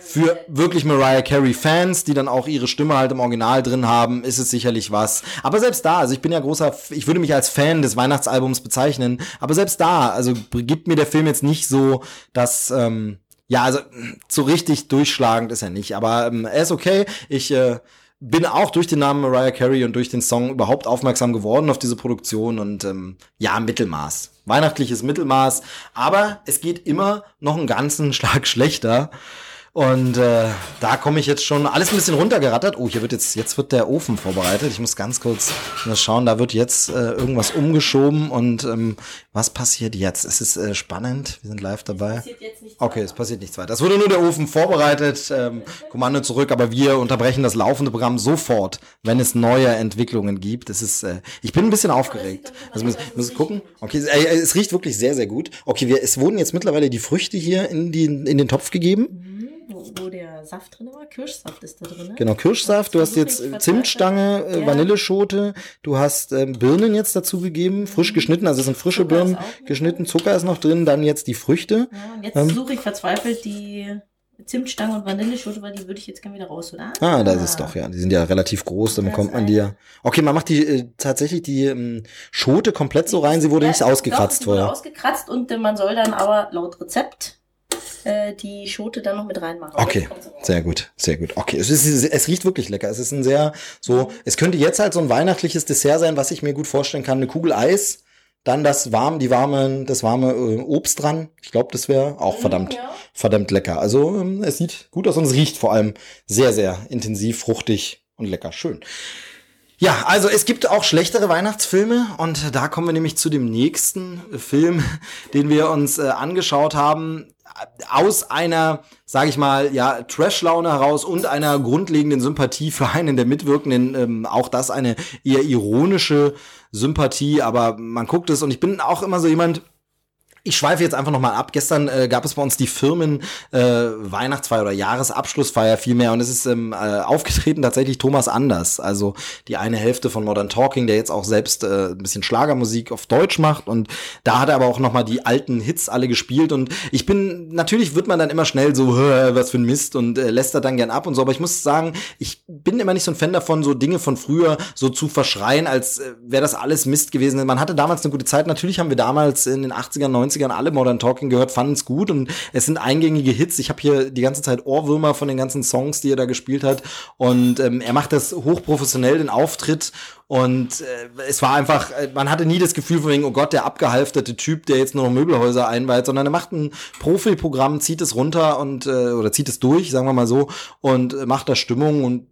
für wirklich Mariah Carey Fans, die dann auch ihre Stimme halt im Original drin haben, ist es sicherlich was. Aber selbst da, also ich bin ja großer, ich würde mich als Fan des Weihnachtsalbums bezeichnen, aber selbst da, also gibt mir der Film jetzt nicht so, dass, ähm, ja, also so richtig durchschlagend ist er nicht, aber ähm, er ist okay. Ich äh, bin auch durch den Namen Mariah Carey und durch den Song überhaupt aufmerksam geworden auf diese Produktion und ähm, ja, Mittelmaß. Weihnachtliches Mittelmaß, aber es geht immer noch einen ganzen Schlag schlechter. Und äh, da komme ich jetzt schon alles ein bisschen runtergerattert. Oh, hier wird jetzt, jetzt wird der Ofen vorbereitet. Ich muss ganz kurz schauen, da wird jetzt äh, irgendwas umgeschoben und ähm, was passiert jetzt? Es ist äh, spannend, wir sind live dabei. okay, es passiert nichts weiter. Es wurde nur der Ofen vorbereitet, ähm, Kommando zurück, aber wir unterbrechen das laufende Programm sofort, wenn es neue Entwicklungen gibt. Es ist, äh, ich bin ein bisschen aufgeregt. Also muss, muss gucken. Okay, äh, es riecht wirklich sehr, sehr gut. Okay, wir, es wurden jetzt mittlerweile die Früchte hier in, die, in den Topf gegeben. Mhm Saft drin war. Kirschsaft ist da drin. Genau, Kirschsaft. Du hast jetzt Zimtstange, äh, ja. Vanilleschote. Du hast ähm, Birnen jetzt dazu gegeben, frisch geschnitten. Also es sind frische Zucker Birnen geschnitten. Zucker ist noch drin. Dann jetzt die Früchte. Ja, und jetzt ähm, suche ich verzweifelt die Zimtstange und Vanilleschote, weil die würde ich jetzt gerne wieder rausholen. Ah, ah das ist doch, ja. Die sind ja relativ groß, dann bekommt man die ja. Okay, man macht die äh, tatsächlich die ähm, Schote komplett so rein, sie wurde ja, nicht ausgekratzt doch, vorher. ausgekratzt und äh, man soll dann aber laut Rezept äh, die Schote dann noch mit reinmachen. Okay, sehr gut, sehr gut. Okay, es, ist, es riecht wirklich lecker. Es ist ein sehr so, es könnte jetzt halt so ein weihnachtliches Dessert sein, was ich mir gut vorstellen kann. Eine Kugel Eis, dann das warm, die warme, das warme äh, Obst dran. Ich glaube, das wäre auch mhm, verdammt, ja. verdammt lecker. Also ähm, es sieht gut aus und es riecht vor allem sehr, sehr intensiv, fruchtig und lecker. Schön. Ja, also es gibt auch schlechtere Weihnachtsfilme und da kommen wir nämlich zu dem nächsten Film, den wir uns äh, angeschaut haben. Aus einer, sage ich mal, ja, Trash-Laune heraus und einer grundlegenden Sympathie für einen der Mitwirkenden, ähm, auch das eine eher ironische Sympathie, aber man guckt es und ich bin auch immer so jemand, Ich schweife jetzt einfach nochmal ab. Gestern äh, gab es bei uns die Firmen äh, Weihnachtsfeier oder Jahresabschlussfeier vielmehr. Und es ist ähm, äh, aufgetreten tatsächlich Thomas Anders, also die eine Hälfte von Modern Talking, der jetzt auch selbst äh, ein bisschen Schlagermusik auf Deutsch macht. Und da hat er aber auch nochmal die alten Hits alle gespielt. Und ich bin, natürlich wird man dann immer schnell so, was für ein Mist und äh, lässt er dann gern ab und so, aber ich muss sagen, ich bin immer nicht so ein Fan davon, so Dinge von früher so zu verschreien, als äh, wäre das alles Mist gewesen. Man hatte damals eine gute Zeit, natürlich haben wir damals in den 80ern, 90ern 90ern alle Modern Talking gehört, fanden es gut und es sind eingängige Hits. Ich habe hier die ganze Zeit Ohrwürmer von den ganzen Songs, die er da gespielt hat und ähm, er macht das hochprofessionell, den Auftritt und äh, es war einfach, äh, man hatte nie das Gefühl von wegen, oh Gott, der abgehalfterte Typ, der jetzt nur noch Möbelhäuser einweiht, sondern er macht ein Profi-Programm, zieht es runter und äh, oder zieht es durch, sagen wir mal so, und äh, macht da Stimmung und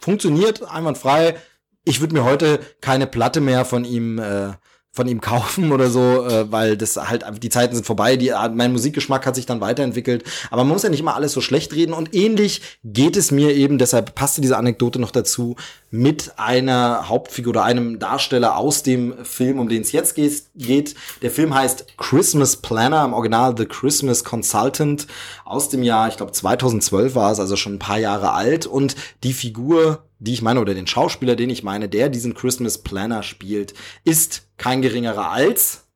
funktioniert einwandfrei. Ich würde mir heute keine Platte mehr von ihm äh, von ihm kaufen oder so, äh, weil das halt die Zeiten sind vorbei, die mein Musikgeschmack hat sich dann weiterentwickelt, aber man muss ja nicht immer alles so schlecht reden. Und ähnlich geht es mir eben, deshalb passte diese Anekdote noch dazu, mit einer Hauptfigur oder einem Darsteller aus dem Film, um den es jetzt geht. Der Film heißt Christmas Planner, im Original The Christmas Consultant aus dem Jahr, ich glaube 2012 war es, also schon ein paar Jahre alt und die Figur die ich meine, oder den Schauspieler, den ich meine, der diesen Christmas Planner spielt, ist kein geringerer als.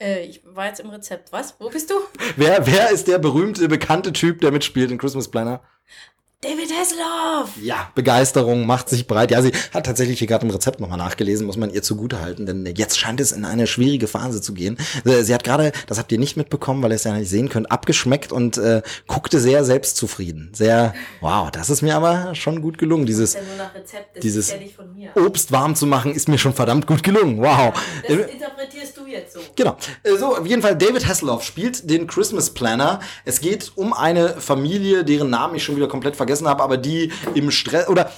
Äh, ich war jetzt im Rezept. Was? Wo bist du? Wer, wer ist der berühmte, bekannte Typ, der mitspielt in Christmas Planner? David Hasselhoff! Ja, Begeisterung macht sich breit. Ja, sie hat tatsächlich hier gerade im Rezept nochmal nachgelesen, muss man ihr zugutehalten, denn jetzt scheint es in eine schwierige Phase zu gehen. Äh, sie hat gerade, das habt ihr nicht mitbekommen, weil ihr es ja nicht sehen könnt, abgeschmeckt und äh, guckte sehr selbstzufrieden. Sehr, wow, das ist mir aber schon gut gelungen. Dieses, ja dieses ja Obst warm zu machen, ist mir schon verdammt gut gelungen. Wow. Das interpretierst jetzt so. Genau. Äh, so, auf jeden Fall, David Hasselhoff spielt den Christmas Planner. Es geht um eine Familie, deren Namen ich schon wieder komplett vergessen habe, aber die im Stress. Oder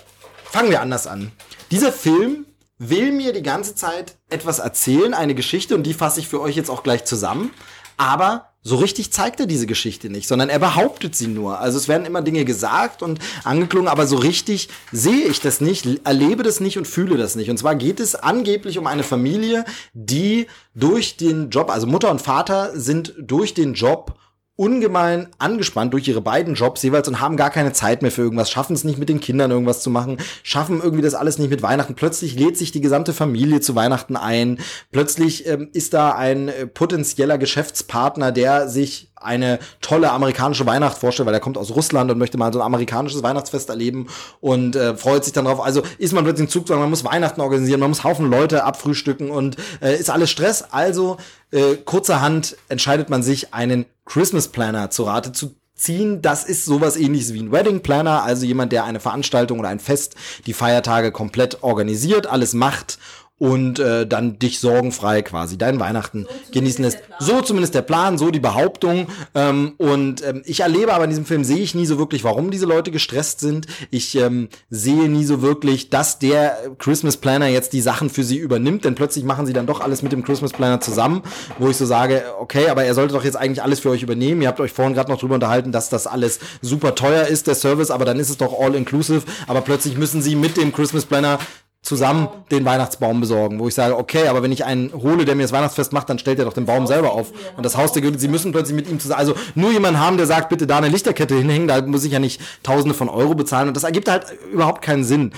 fangen wir anders an. Dieser Film will mir die ganze Zeit etwas erzählen, eine Geschichte, und die fasse ich für euch jetzt auch gleich zusammen. Aber so richtig zeigt er diese Geschichte nicht, sondern er behauptet sie nur. Also es werden immer Dinge gesagt und angeklungen, aber so richtig sehe ich das nicht, erlebe das nicht und fühle das nicht. Und zwar geht es angeblich um eine Familie, die durch den Job, also Mutter und Vater sind durch den Job ungemein angespannt durch ihre beiden Jobs jeweils und haben gar keine Zeit mehr für irgendwas, schaffen es nicht mit den Kindern irgendwas zu machen, schaffen irgendwie das alles nicht mit Weihnachten. Plötzlich lädt sich die gesamte Familie zu Weihnachten ein. Plötzlich ähm, ist da ein äh, potenzieller Geschäftspartner, der sich eine tolle amerikanische Weihnacht vorstellt, weil er kommt aus Russland und möchte mal so ein amerikanisches Weihnachtsfest erleben und äh, freut sich dann drauf. Also ist man plötzlich im Zug, man muss Weihnachten organisieren, man muss Haufen Leute abfrühstücken und äh, ist alles Stress. Also äh, kurzerhand entscheidet man sich, einen Christmas Planner zu Rate zu ziehen. Das ist sowas ähnliches wie ein Wedding Planner, also jemand, der eine Veranstaltung oder ein Fest, die Feiertage komplett organisiert, alles macht und äh, dann dich sorgenfrei quasi deinen Weihnachten so genießen lässt. So zumindest der Plan, so die Behauptung. Ähm, und ähm, ich erlebe aber in diesem Film sehe ich nie so wirklich, warum diese Leute gestresst sind. Ich ähm, sehe nie so wirklich, dass der Christmas Planner jetzt die Sachen für sie übernimmt, denn plötzlich machen sie dann doch alles mit dem Christmas Planner zusammen, wo ich so sage, okay, aber er sollte doch jetzt eigentlich alles für euch übernehmen. Ihr habt euch vorhin gerade noch drüber unterhalten, dass das alles super teuer ist, der Service, aber dann ist es doch all inclusive. Aber plötzlich müssen sie mit dem Christmas Planner zusammen den Weihnachtsbaum besorgen, wo ich sage, okay, aber wenn ich einen hole, der mir das Weihnachtsfest macht, dann stellt er doch den Baum selber auf. Und das Haus der Goethe, sie müssen plötzlich mit ihm zusammen, also nur jemanden haben, der sagt, bitte da eine Lichterkette hinhängen, da muss ich ja nicht Tausende von Euro bezahlen und das ergibt halt überhaupt keinen Sinn.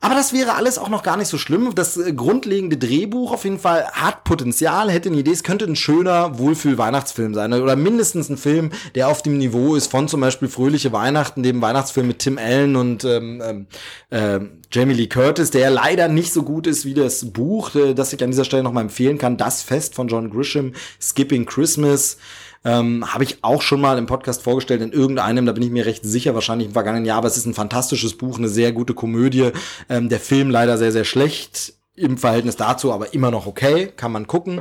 Aber das wäre alles auch noch gar nicht so schlimm. Das äh, grundlegende Drehbuch auf jeden Fall hat Potenzial, hätte eine Idee. Es könnte ein schöner Wohlfühl-Weihnachtsfilm sein. Oder mindestens ein Film, der auf dem Niveau ist von zum Beispiel Fröhliche Weihnachten, dem Weihnachtsfilm mit Tim Allen und ähm äh, Jamie Lee Curtis, der leider nicht so gut ist wie das Buch, äh, das ich an dieser Stelle nochmal empfehlen kann. Das Fest von John Grisham, Skipping Christmas. Ähm, Habe ich auch schon mal im Podcast vorgestellt, in irgendeinem, da bin ich mir recht sicher, wahrscheinlich im vergangenen Jahr, aber es ist ein fantastisches Buch, eine sehr gute Komödie. Ähm, der Film leider sehr, sehr schlecht im Verhältnis dazu aber immer noch okay, kann man gucken.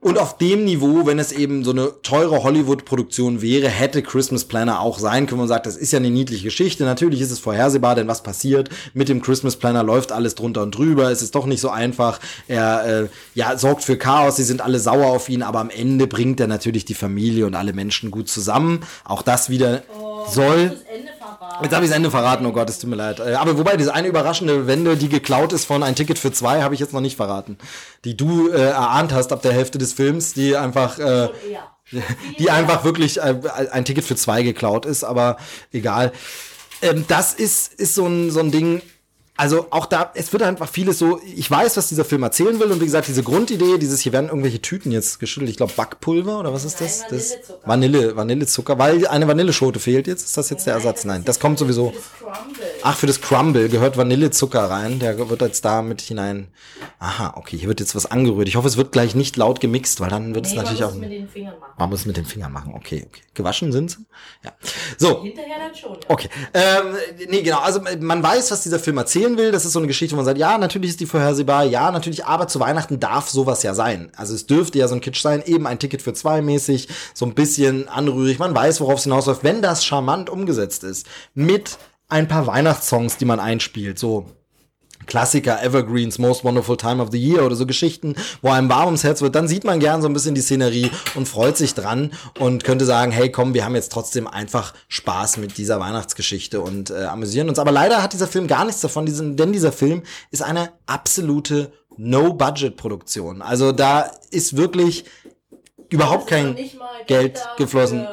Und auf dem Niveau, wenn es eben so eine teure Hollywood-Produktion wäre, hätte Christmas Planner auch sein können und sagt, das ist ja eine niedliche Geschichte. Natürlich ist es vorhersehbar, denn was passiert mit dem Christmas Planner läuft alles drunter und drüber. Es ist doch nicht so einfach. Er äh, ja sorgt für Chaos. Sie sind alle sauer auf ihn, aber am Ende bringt er natürlich die Familie und alle Menschen gut zusammen. Auch das wieder oh, soll. Das Jetzt habe ich das Ende verraten, oh Gott, es tut mir leid. Äh, aber wobei, diese eine überraschende Wende, die geklaut ist von ein Ticket für zwei, habe ich jetzt noch nicht verraten. Die du äh, erahnt hast ab der Hälfte des Films, die einfach, äh, die einfach wirklich äh, ein Ticket für zwei geklaut ist, aber egal. Ähm, das ist, ist so ein, so ein Ding. Also auch da, es wird einfach vieles so, ich weiß, was dieser Film erzählen will und wie gesagt, diese Grundidee, dieses, hier werden irgendwelche Tüten jetzt geschüttelt, ich glaube Backpulver oder was ist das? Nein, das Vanillezucker. Vanille, Vanillezucker, weil eine Vanilleschote fehlt jetzt, ist das jetzt der Ersatz? Nein, das kommt sowieso. Das Crumble. Ach, für das Crumble gehört Vanillezucker rein. Der wird jetzt da mit hinein. Aha, okay, hier wird jetzt was angerührt. Ich hoffe, es wird gleich nicht laut gemixt, weil dann wird es Nee, man natürlich muss auch. es mit den Fingern machen. Man muss es mit den Fingern machen. Okay, okay. Gewaschen sind sie? Ja. So. Hinterher dann schon. Ja. Okay. Ähm, nee, genau. Also man weiß, was dieser Film erzählen will. Das ist so eine Geschichte, wo man sagt, ja, natürlich ist die vorhersehbar, ja, natürlich, aber zu Weihnachten darf sowas ja sein. Also es dürfte ja so ein Kitsch sein, eben ein Ticket für zwei mäßig, so ein bisschen anrührig. Man weiß, worauf es hinausläuft, wenn das charmant umgesetzt ist. Mit ein paar Weihnachtssongs, die man einspielt. So Klassiker, Evergreens, Most Wonderful Time of the Year oder so Geschichten, wo einem warm ums Herz wird, dann sieht man gern so ein bisschen die Szenerie und freut sich dran und könnte sagen, hey komm, wir haben jetzt trotzdem einfach Spaß mit dieser Weihnachtsgeschichte und äh, amüsieren uns. Aber leider hat dieser Film gar nichts davon, denn dieser Film ist eine absolute No-Budget-Produktion. Also da ist wirklich überhaupt kein Geld geflossen.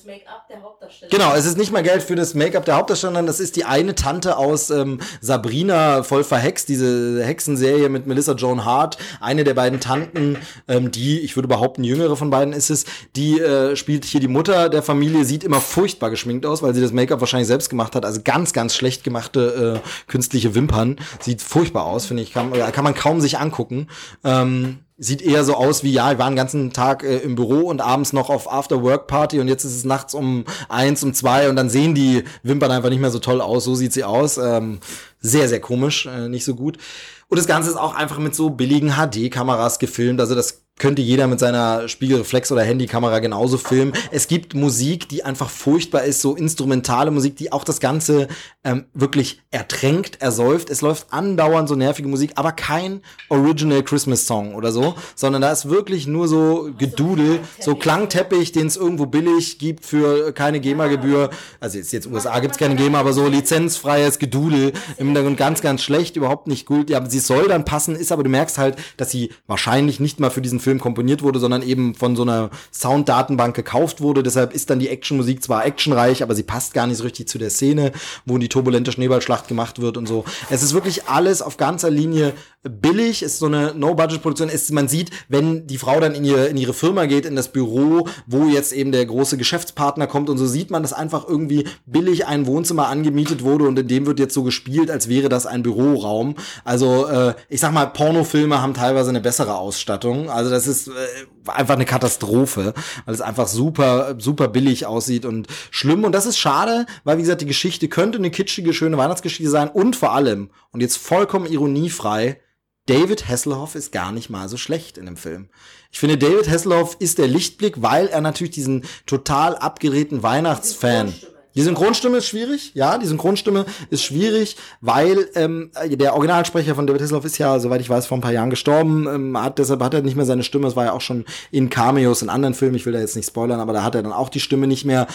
Äh, das Make-up der Hauptdarsteller. Genau, es ist nicht mal Geld für das Make-up der Hauptdarstellerin, das ist die eine Tante aus ähm, Sabrina voll verhext, diese Hexenserie mit Melissa Joan Hart, eine der beiden Tanten, ähm, die, ich würde behaupten, jüngere von beiden ist es, die äh, spielt hier die Mutter der Familie, sieht immer furchtbar geschminkt aus, weil sie das Make-up wahrscheinlich selbst gemacht hat, also ganz, ganz schlecht gemachte äh, künstliche Wimpern, sieht furchtbar aus, finde ich, kann, kann man kaum sich angucken. Ähm, sieht eher so aus wie, ja, ich war den ganzen Tag äh, im Büro und abends noch auf After-Work-Party und jetzt ist es nachts um eins, um zwei und dann sehen die Wimpern einfach nicht mehr so toll aus. So sieht sie aus. Ähm, sehr, sehr komisch, äh, nicht so gut. Und das Ganze ist auch einfach mit so billigen HD-Kameras gefilmt. Also das könnte jeder mit seiner Spiegelreflex- oder Handykamera genauso filmen. Es gibt Musik, die einfach furchtbar ist, so instrumentale Musik, die auch das Ganze ähm, wirklich ertränkt, ersäuft. Es läuft andauernd so nervige Musik, aber kein Original Christmas Song oder so, sondern da ist wirklich nur so Gedudel, so Klangteppich, den es irgendwo billig gibt für keine GEMA-Gebühr. Also jetzt, jetzt USA gibt's keine GEMA, aber so lizenzfreies Gedudel im Hintergrund ganz, ganz schlecht, überhaupt nicht gut. Ja, aber sie soll dann passen, ist aber du merkst halt, dass sie wahrscheinlich nicht mal für diesen Film komponiert wurde, sondern eben von so einer Sounddatenbank gekauft wurde. Deshalb ist dann die Actionmusik zwar actionreich, aber sie passt gar nicht so richtig zu der Szene, wo die turbulente Schneeballschlacht gemacht wird und so. Es ist wirklich alles auf ganzer Linie billig, ist so eine No-Budget-Produktion. Man sieht, wenn die Frau dann in ihre, in ihre Firma geht, in das Büro, wo jetzt eben der große Geschäftspartner kommt und so sieht man, dass einfach irgendwie billig ein Wohnzimmer angemietet wurde und in dem wird jetzt so gespielt, als wäre das ein Büroraum. Also äh, ich sag mal, Pornofilme haben teilweise eine bessere Ausstattung. Also das ist äh, einfach eine Katastrophe, weil es einfach super, super billig aussieht und schlimm. Und das ist schade, weil wie gesagt, die Geschichte könnte eine kitschige, schöne Weihnachtsgeschichte sein und vor allem, und jetzt vollkommen ironiefrei, David Hasselhoff ist gar nicht mal so schlecht in dem Film. Ich finde, David Hasselhoff ist der Lichtblick, weil er natürlich diesen total abgedrehten Weihnachtsfan. Die Synchronstimme ist schwierig, ja, die Synchronstimme ist schwierig, weil ähm, der Originalsprecher von David Hasselhoff ist ja, soweit ich weiß, vor ein paar Jahren gestorben, ähm, hat deshalb hat er nicht mehr seine Stimme, es war ja auch schon in Cameos in anderen Filmen, ich will da jetzt nicht spoilern, aber da hat er dann auch die Stimme nicht mehr.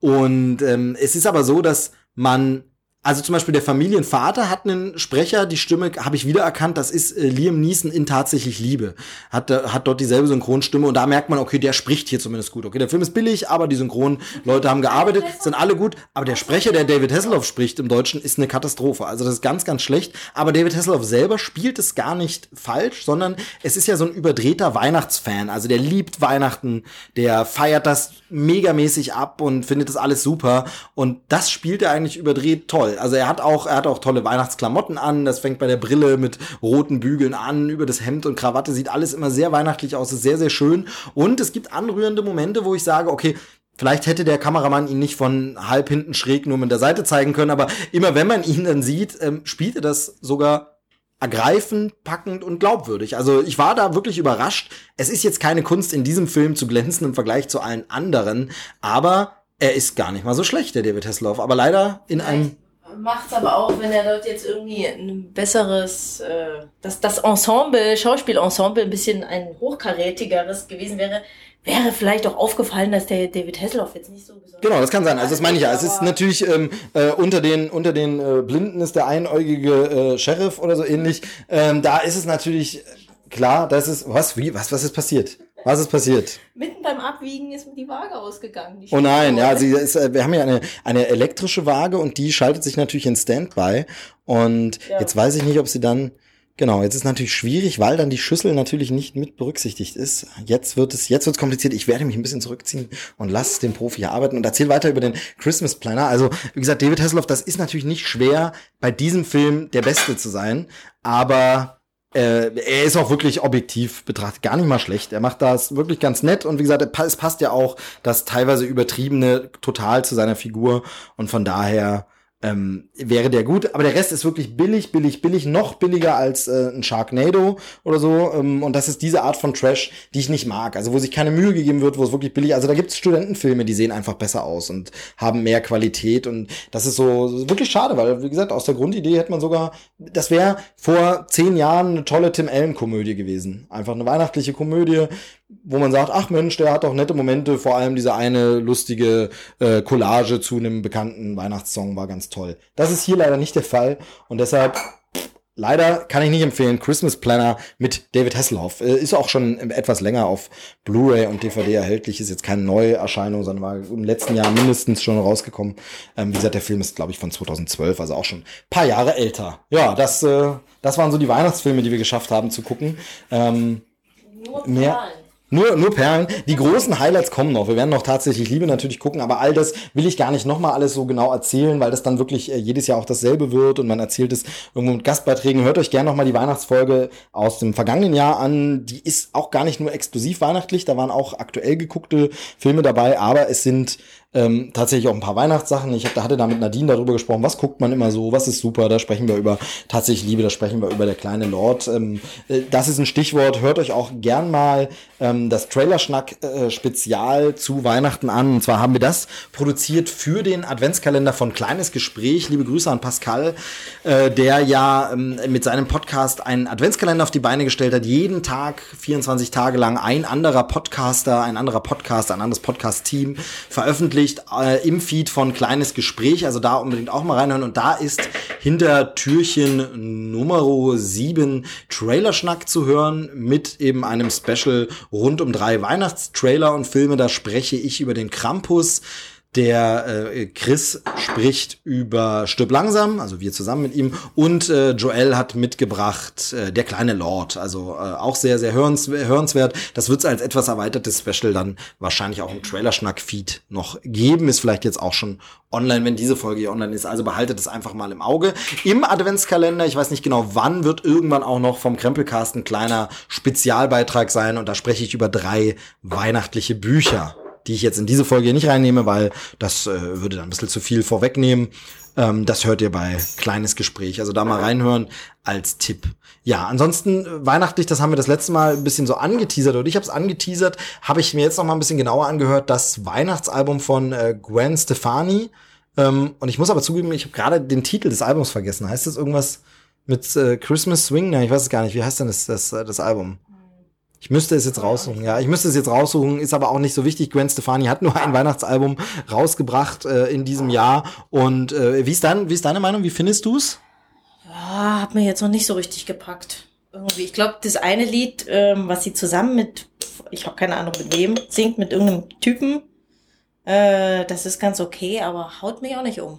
Und ähm, es ist aber so, dass man also zum Beispiel der Familienvater hat einen Sprecher, die Stimme habe ich wiedererkannt, das ist äh, Liam Neeson in Tatsächlich Liebe. Hat, äh, hat dort dieselbe Synchronstimme und da merkt man, okay, der spricht hier zumindest gut. Okay, der Film ist billig, aber die Synchronleute haben gearbeitet, sind alle gut. Aber der Sprecher, der David Hasselhoff spricht im Deutschen, ist eine Katastrophe. Also das ist ganz, ganz schlecht. Aber David Hasselhoff selber spielt es gar nicht falsch, sondern es ist ja so ein überdrehter Weihnachtsfan. Also der liebt Weihnachten, der feiert das megamäßig ab und findet das alles super. Und das spielt er eigentlich überdreht toll. Also er hat auch, er hat auch tolle Weihnachtsklamotten an. Das fängt bei der Brille mit roten Bügeln an, über das Hemd und Krawatte sieht alles immer sehr weihnachtlich aus, ist sehr, sehr schön. Und es gibt anrührende Momente, wo ich sage, okay, Vielleicht hätte der Kameramann ihn nicht von halb hinten schräg nur mit der Seite zeigen können, aber immer wenn man ihn dann sieht, ähm, spielt er das sogar ergreifend, packend und glaubwürdig. Also ich war da wirklich überrascht. Es ist jetzt keine Kunst in diesem Film zu glänzen im Vergleich zu allen anderen, aber er ist gar nicht mal so schlecht, der David Hasselhoff. Aber leider in einem Macht's aber auch, wenn er dort jetzt irgendwie ein besseres, äh, dass das Ensemble, Schauspielensemble ein bisschen ein hochkarätigeres gewesen wäre, wäre vielleicht auch aufgefallen, dass der David Hasselhoff jetzt nicht so besonders. Genau, das kann sein. Also das meine ich ja. Es ist natürlich ähm, äh, unter den unter den äh, Blinden ist der einäugige äh, Sheriff oder so ähnlich. Ähm, da ist es natürlich klar, das ist was wie was was ist passiert? Was ist passiert? Mitten beim Abwiegen ist mir die Waage ausgegangen. Die Oh nein, ja, sie ist, äh, wir haben ja eine, eine elektrische Waage und die schaltet sich natürlich in Standby. Und Ja. jetzt weiß ich nicht, ob sie dann, genau, jetzt ist natürlich schwierig, weil dann die Schüssel natürlich nicht mit berücksichtigt ist. Jetzt wird es, jetzt wird es kompliziert. Ich werde mich ein bisschen zurückziehen und lass den Profi hier arbeiten und erzähl weiter über den Christmas Planner. Also, wie gesagt, David Hasselhoff, das ist natürlich nicht schwer, bei diesem Film der Beste zu sein, aber äh, er ist auch wirklich objektiv betrachtet gar nicht mal schlecht. Er macht das wirklich ganz nett und wie gesagt, es passt ja auch das teilweise übertriebene total zu seiner Figur und von daher ähm, wäre der gut. Aber der Rest ist wirklich billig, billig, billig, noch billiger als äh, ein Sharknado oder so. Ähm, und das ist diese Art von Trash, die ich nicht mag. Also wo sich keine Mühe gegeben wird, wo es wirklich billig. Also da gibt es Studentenfilme, die sehen einfach besser aus und haben mehr Qualität und das ist so wirklich schade, weil wie gesagt aus der Grundidee hätte man sogar, das wäre vor zehn Jahren eine tolle Tim Allen Komödie gewesen. Einfach eine weihnachtliche Komödie, wo man sagt, ach Mensch, der hat doch nette Momente, vor allem diese eine lustige äh, Collage zu einem bekannten Weihnachtssong war ganz toll. Das ist hier leider nicht der Fall und deshalb Leider kann ich nicht empfehlen. Christmas Planner mit David Hasselhoff. Äh, Ist auch schon etwas länger auf Blu-ray und DVD erhältlich. Ist jetzt keine Neuerscheinung, sondern war im letzten Jahr mindestens schon rausgekommen. Ähm, wie gesagt, der Film ist, glaube ich, von 2012, also auch schon ein paar Jahre älter. Ja, das, äh, das waren so die Weihnachtsfilme, die wir geschafft haben zu gucken. Ähm, Nur mehr- Perlen. Nur, nur Perlen. Die großen Highlights kommen noch. Wir werden noch tatsächlich Liebe natürlich gucken, aber all das will ich gar nicht nochmal alles so genau erzählen, weil das dann wirklich äh, jedes Jahr auch dasselbe wird und man erzählt es irgendwo mit Gastbeiträgen. Hört euch gerne nochmal die Weihnachtsfolge aus dem vergangenen Jahr an. Die ist auch gar nicht nur exklusiv weihnachtlich, da waren auch aktuell geguckte Filme dabei, aber es sind ähm, tatsächlich auch ein paar Weihnachtssachen. Ich hab, da hatte da mit Nadine darüber gesprochen, was guckt man immer so, was ist super, da sprechen wir über tatsächlich Liebe, da sprechen wir über der kleine Lord. Ähm, äh, das ist ein Stichwort, hört euch auch gern mal ähm, das Trailerschnack-Spezial zu Weihnachten an. Und zwar haben wir das produziert für den Adventskalender von Kleines Gespräch. Liebe Grüße an Pascal, äh, der ja ähm, mit seinem Podcast einen Adventskalender auf die Beine gestellt hat. Jeden Tag, 24 Tage lang, ein anderer Podcaster, ein anderer Podcast, ein anderes Podcast-Team veröffentlicht äh, im Feed von Kleines Gespräch. Also da unbedingt auch mal reinhören. Und da ist hinter Türchen Nummer 7 Trailerschnack zu hören mit eben einem Special rund um drei Weihnachtstrailer und Filme. Da spreche ich über den Krampus. Der äh, Chris spricht über Stirb langsam, also wir zusammen mit ihm. Und äh, Joel hat mitgebracht äh, Der kleine Lord, also äh, auch sehr, sehr hörens hörenswert. Das wird es als etwas erweitertes Special dann wahrscheinlich auch im Trailerschnack-Feed noch geben. Ist vielleicht jetzt auch schon online, wenn diese Folge hier online ist. Also behaltet es einfach mal im Auge. Im Adventskalender, ich weiß nicht genau wann, wird irgendwann auch noch vom Krempelcast ein kleiner Spezialbeitrag sein. Und da spreche ich über drei weihnachtliche Bücher die ich jetzt in diese Folge hier nicht reinnehme, weil das äh, würde dann ein bisschen zu viel vorwegnehmen. Ähm, das hört ihr bei Kleines Gespräch. Also da mal reinhören als Tipp. Ja, ansonsten äh, weihnachtlich, das haben wir das letzte Mal ein bisschen so angeteasert oder ich habe es angeteasert, habe ich mir jetzt noch mal ein bisschen genauer angehört, das Weihnachtsalbum von äh, Gwen Stefani. Ähm, und ich muss aber zugeben, ich habe gerade den Titel des Albums vergessen. Heißt das irgendwas mit äh, Christmas Swing? Nein, ich weiß es gar nicht. Wie heißt denn das, das, äh, das Album? Ich müsste es jetzt raussuchen, ja. Ich müsste es jetzt raussuchen, ist aber auch nicht so wichtig. Gwen Stefani hat nur ein Weihnachtsalbum rausgebracht äh, in diesem Jahr. Und äh, wie ist dein, wie ist deine Meinung? Wie findest du's? Ah, hat mir jetzt noch nicht so richtig gepackt. Irgendwie. Ich glaube, das eine Lied, ähm, was sie zusammen mit, ich habe keine Ahnung mit wem, singt mit irgendeinem Typen, äh, das ist ganz okay, aber haut mich auch nicht um.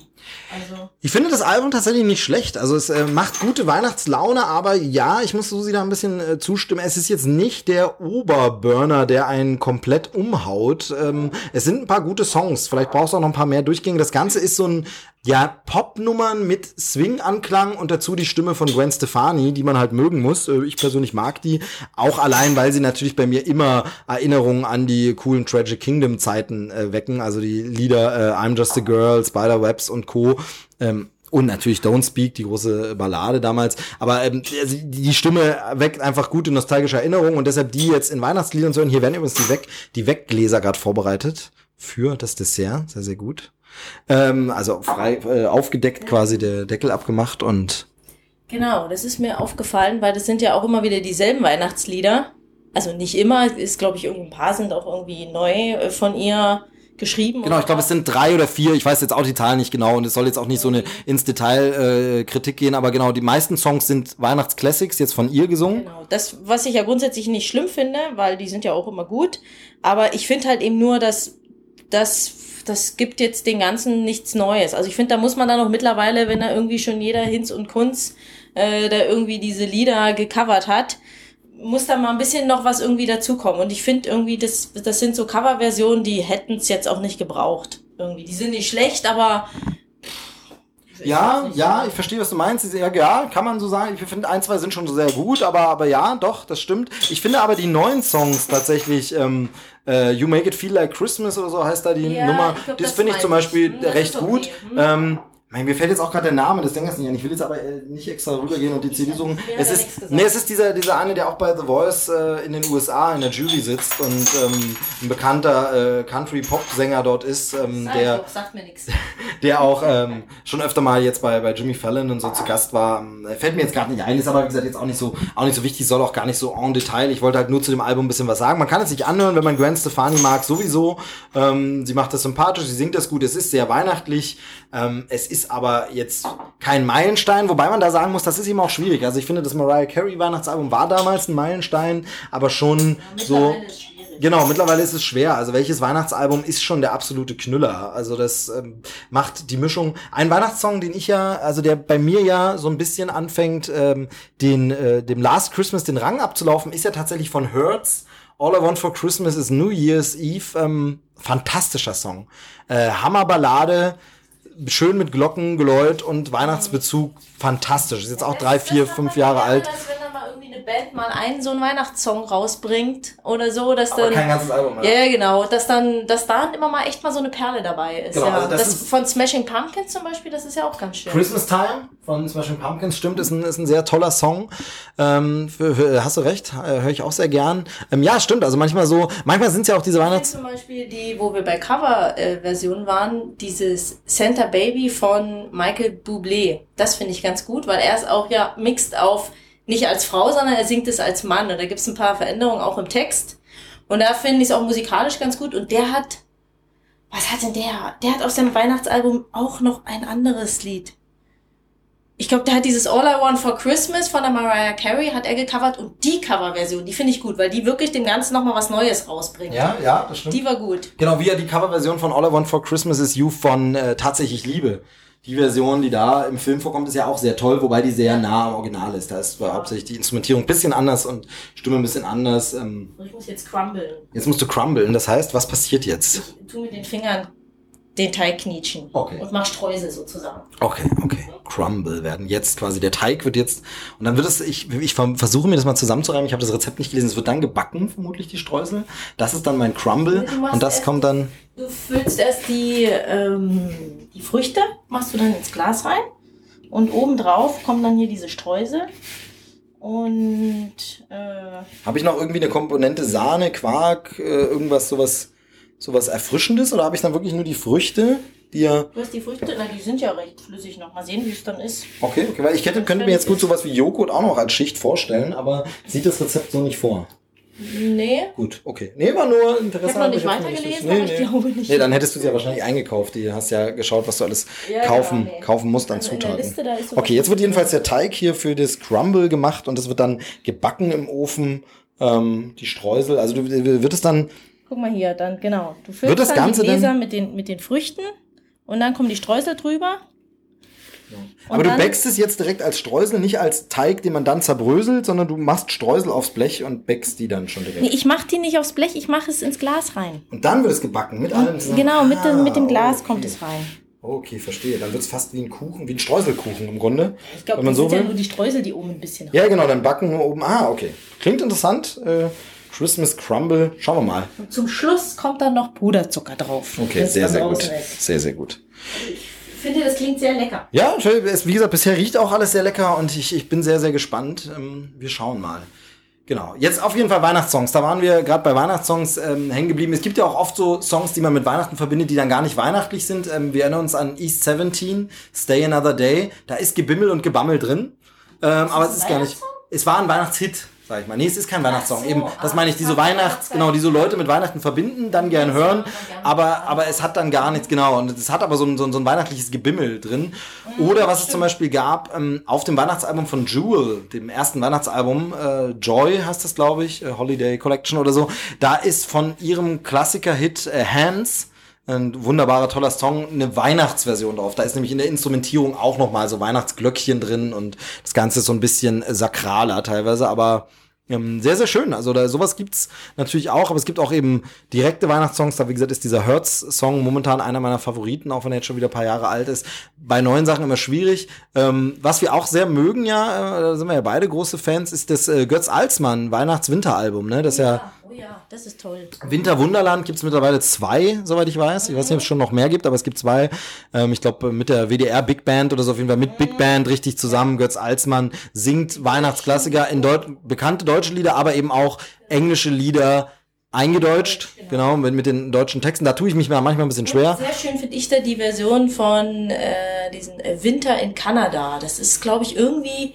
Also, Ich finde das Album tatsächlich nicht schlecht. Also es äh, macht gute Weihnachtslaune, aber ja, ich muss Susi da ein bisschen äh, zustimmen. Es ist jetzt nicht der Oberburner, der einen komplett umhaut. Ähm, es sind ein paar gute Songs. Vielleicht brauchst du auch noch ein paar mehr Durchgänge. Das Ganze ist so ein ja Popnummern mit Swing-Anklang und dazu die Stimme von Gwen Stefani, die man halt mögen muss. Äh, ich persönlich mag die auch allein, weil sie natürlich bei mir immer Erinnerungen an die coolen Tragic Kingdom Zeiten äh, wecken. Also die Lieder äh, I'm Just a Girl, Spiderwebs und Co. Ähm, und natürlich Don't Speak, die große Ballade damals. Aber ähm, die Stimme weckt einfach gute nostalgische Erinnerungen und deshalb die jetzt in Weihnachtsliedern zu hören. Hier werden übrigens die, Weg, die Weggläser gerade vorbereitet für das Dessert. Sehr, sehr gut. Ähm, also frei äh, aufgedeckt quasi der Deckel abgemacht und genau, das ist mir aufgefallen, weil das sind ja auch immer wieder dieselben Weihnachtslieder. also nicht immer, ist glaube ich ein paar sind auch irgendwie neu äh, von ihr geschrieben. Genau, ich glaube, es sind drei oder vier, ich weiß jetzt auch die Zahlen nicht genau und es soll jetzt auch nicht so eine ins Detail äh, Kritik gehen, aber genau, die meisten Songs sind Weihnachtsclassics, jetzt von ihr gesungen. Genau, das, was ich ja grundsätzlich nicht schlimm finde, weil die sind ja auch immer gut, aber ich finde halt eben nur, dass das das gibt jetzt den ganzen nichts Neues. Also ich finde, da muss man dann auch mittlerweile, wenn da irgendwie schon jeder Hinz und Kunz äh, da irgendwie diese Lieder gecovert hat, muss da mal ein bisschen noch was irgendwie dazukommen. Und ich finde irgendwie, das, das sind so Coverversionen, die hätten es jetzt auch nicht gebraucht. Irgendwie. Die sind nicht schlecht, aber. Ja, ja, ich verstehe, was du meinst. Ja, ja, kann man so sagen. Ich finde, ein, zwei sind schon sehr gut, aber, aber ja, doch, das stimmt. Ich finde aber die neuen Songs tatsächlich, ähm, äh, You Make It Feel Like Christmas oder so heißt da die Ja, Nummer. ich glaub, das das finde ich zum. Beispiel recht gut. Hm. Ähm, mein, mir fällt jetzt auch gerade der Name des Sängers nicht ein. Ich will jetzt aber äh, nicht extra rübergehen und die CD suchen. Es ist, nee, es ist dieser, dieser eine, der auch bei The Voice äh, in den USA in der Jury sitzt und ähm, ein bekannter äh, Country-Pop-Sänger dort ist, ähm, der, der auch ähm, schon öfter mal jetzt bei, bei Jimmy Fallon und so zu Gast war. Ähm, Fällt mir jetzt gerade nicht ein, ist aber wie gesagt jetzt auch nicht so auch nicht so wichtig, soll auch gar nicht so en Detail. Ich wollte halt nur zu dem Album ein bisschen was sagen. Man kann es sich anhören, wenn man Gwen Stefani mag, sowieso. Ähm, sie macht das sympathisch, sie singt das gut, es ist sehr weihnachtlich. Ähm, es ist aber jetzt kein Meilenstein, wobei man da sagen muss, das ist eben auch schwierig. Also ich finde, das Mariah Carey Weihnachtsalbum war damals ein Meilenstein, aber schon so. Ist schwierig. Genau, mittlerweile ist es schwer. Also welches Weihnachtsalbum ist schon der absolute Knüller? Also das ähm, macht die Mischung. Ein Weihnachtssong, den ich ja, also der bei mir ja so ein bisschen anfängt, ähm, den äh, dem Last Christmas den Rang abzulaufen, ist ja tatsächlich von Hertz. All I Want for Christmas is New Year's Eve. Ähm, fantastischer Song. Äh, Hammerballade. Schön mit Glockengeläut und Weihnachtsbezug. Fantastisch. Ist jetzt auch drei, vier, fünf Jahre alt. Band mal einen so einen Weihnachtssong rausbringt oder so, dass Aber dann. kein ganzes Album. Ja, ja, genau. Dass dann, dass da immer mal echt mal so eine Perle dabei ist. Genau, ja. also das das ist- von Smashing Pumpkins zum Beispiel, das ist ja auch ganz schön. Christmas Time von Smashing Pumpkins, stimmt, ist ein, ist ein sehr toller Song. Ähm, für, für, hast du recht, äh, höre ich auch sehr gern. Ähm, ja, stimmt, also manchmal so, manchmal sind es ja auch diese Weihnachts... zum Beispiel die, wo wir bei Cover-Version waren, dieses Santa Baby von Michael Bublé. Das finde ich ganz gut, weil er ist auch ja mixt auf, nicht als Frau, sondern er singt es als Mann. Und da gibt es ein paar Veränderungen auch im Text. Und da finde ich es auch musikalisch ganz gut. Und der hat, was hat denn der? Der hat auf seinem Weihnachtsalbum auch noch ein anderes Lied. Ich glaube, der hat dieses All I Want for Christmas von der Mariah Carey hat er gecovert und die Coverversion, die finde ich gut, weil die wirklich dem Ganzen nochmal was Neues rausbringt. Ja, ja, das stimmt. Die war gut. Genau, wie ja die Coverversion von All I Want for Christmas is You von äh, Tatsächlich Liebe. Die Version, die da im Film vorkommt, ist ja auch sehr toll, wobei die sehr nah am Original ist. Da ist hauptsächlich die Instrumentierung ein bisschen anders und Stimme ein bisschen anders. Ähm, Ich muss jetzt crumblen. jetzt musst du crumblen, das heißt, was passiert jetzt? Ich tu mit den Fingern den Teig knietschen. Okay. Und mach Streusel sozusagen. Okay, okay. Crumble werden jetzt quasi, der Teig wird jetzt, und dann wird es, ich, ich ver- versuche mir das mal zusammenzureimen, ich habe das Rezept nicht gelesen, es wird dann gebacken, vermutlich die Streusel. Das ist dann mein Crumble und das erst- kommt dann, Du füllst erst die, ähm, die Früchte, machst du dann ins Glas rein. Und obendrauf kommen dann hier diese Streusel. Und äh, habe ich noch irgendwie eine Komponente Sahne, Quark, äh, irgendwas, sowas, sowas Erfrischendes oder habe ich dann wirklich nur die Früchte, die ja, du hast die Früchte, na, die sind ja recht flüssig noch. Mal sehen, wie es dann ist. okay, okay, weil ich hätte, könnte mir jetzt gut sowas wie Joghurt auch noch als Schicht vorstellen, aber sieht das Rezept so nicht vor. Nee. Gut, okay. Nee, war nur Interesse. Ich habe noch nicht weitergelesen, nee, aber ich nee. glaube nicht. Nee, dann hättest du sie ja wahrscheinlich eingekauft. Du hast ja geschaut, was du alles Ja, kaufen, genau, nee. kaufen musst an Also Zutaten. Liste, okay, jetzt wird jedenfalls der Teig hier für das Crumble gemacht und das wird dann gebacken im Ofen. Ähm, die Streusel, also du, wird es dann, Guck mal hier, dann genau. Du füllst Wird das dann Ganze die Gläser mit den, mit den Früchten und dann kommen die Streusel drüber. aber du backst es jetzt direkt als Streusel, nicht als Teig, den man dann zerbröselt, sondern du machst Streusel aufs Blech und backst die dann schon direkt. Nee, ich mache die nicht aufs Blech, ich mache es ins Glas rein. Und dann wird es gebacken mit allem zusammen. Genau, mit, dem, mit dem Ah, Glas okay. kommt es rein. Okay, verstehe. Dann wird es fast wie ein Kuchen, wie ein Streuselkuchen im Grunde. Ich glaube, das so sind ja will. nur die Streusel, die oben ein bisschen Ja, genau, dann backen wir oben. Ah, okay. Klingt interessant. Äh, Christmas Crumble. Schauen wir mal. Und zum Schluss kommt dann noch Puderzucker drauf. Okay, wenn's sehr, sehr gut. Sehr, sehr gut. Ich finde, das klingt sehr lecker. Ja, es, wie gesagt, bisher riecht auch alles sehr lecker und ich, ich bin sehr, sehr gespannt. Ähm, wir schauen mal. Genau. Jetzt auf jeden Fall Weihnachtssongs. Da waren wir gerade bei Weihnachtssongs ähm, hängen geblieben. Es gibt ja auch oft so Songs, die man mit Weihnachten verbindet, die dann gar nicht weihnachtlich sind. Ähm, wir erinnern uns an East 17, Stay Another Day. Da ist Gebimmel und Gebammel drin. Ähm, aber es ist gar nicht. Es war ein Weihnachtshit. Sag ich mal. Nee, es ist kein Weihnachtssong. so, Eben, das ah, meine ich, die so das Weihnachts, genau, die so Leute mit Weihnachten verbinden, dann gern hören, aber, aber es hat dann gar nichts, genau. Und es hat aber so ein, so ein, so ein weihnachtliches Gebimmel drin. Oder was es zum Beispiel gab, ähm, auf dem Weihnachtsalbum von Jewel, dem ersten Weihnachtsalbum, äh, Joy heißt das, glaube ich, äh, Holiday Collection oder so, da ist von ihrem Klassiker-Hit äh, Hands, ein wunderbarer, toller Song, eine Weihnachtsversion drauf. Da ist nämlich in der Instrumentierung auch nochmal so Weihnachtsglöckchen drin und das Ganze ist so ein bisschen sakraler teilweise, aber ähm, sehr, sehr schön. Also da, sowas gibt's natürlich auch, aber es gibt auch eben direkte Weihnachtssongs. Da, wie gesagt, ist dieser Hertz-Song momentan einer meiner Favoriten, auch wenn er jetzt schon wieder ein paar Jahre alt ist. Bei neuen Sachen immer schwierig. Ähm, was wir auch sehr mögen, ja, äh, da sind wir ja beide große Fans, ist das äh, Götz Alsmann Weihnachts-Winteralbum, ne? Das ja Ja, ja, das ist toll. Winter Wunderland gibt's mittlerweile zwei, soweit ich weiß. Ich weiß nicht, ob es schon noch mehr gibt, aber es gibt zwei. Ähm, ich glaube, mit der WDR Big Band oder so auf jeden Fall mit Big Band richtig zusammen. Götz Alsmann singt Weihnachtsklassiker in Deut bekannte deutsche Lieder, aber eben auch englische Lieder eingedeutscht. Genau, mit, mit den deutschen Texten. Da tue ich mich mal manchmal ein bisschen schwer. Sehr schön finde ich da die Version von äh, diesen äh, Winter in Kanada. Das ist, glaube ich, irgendwie,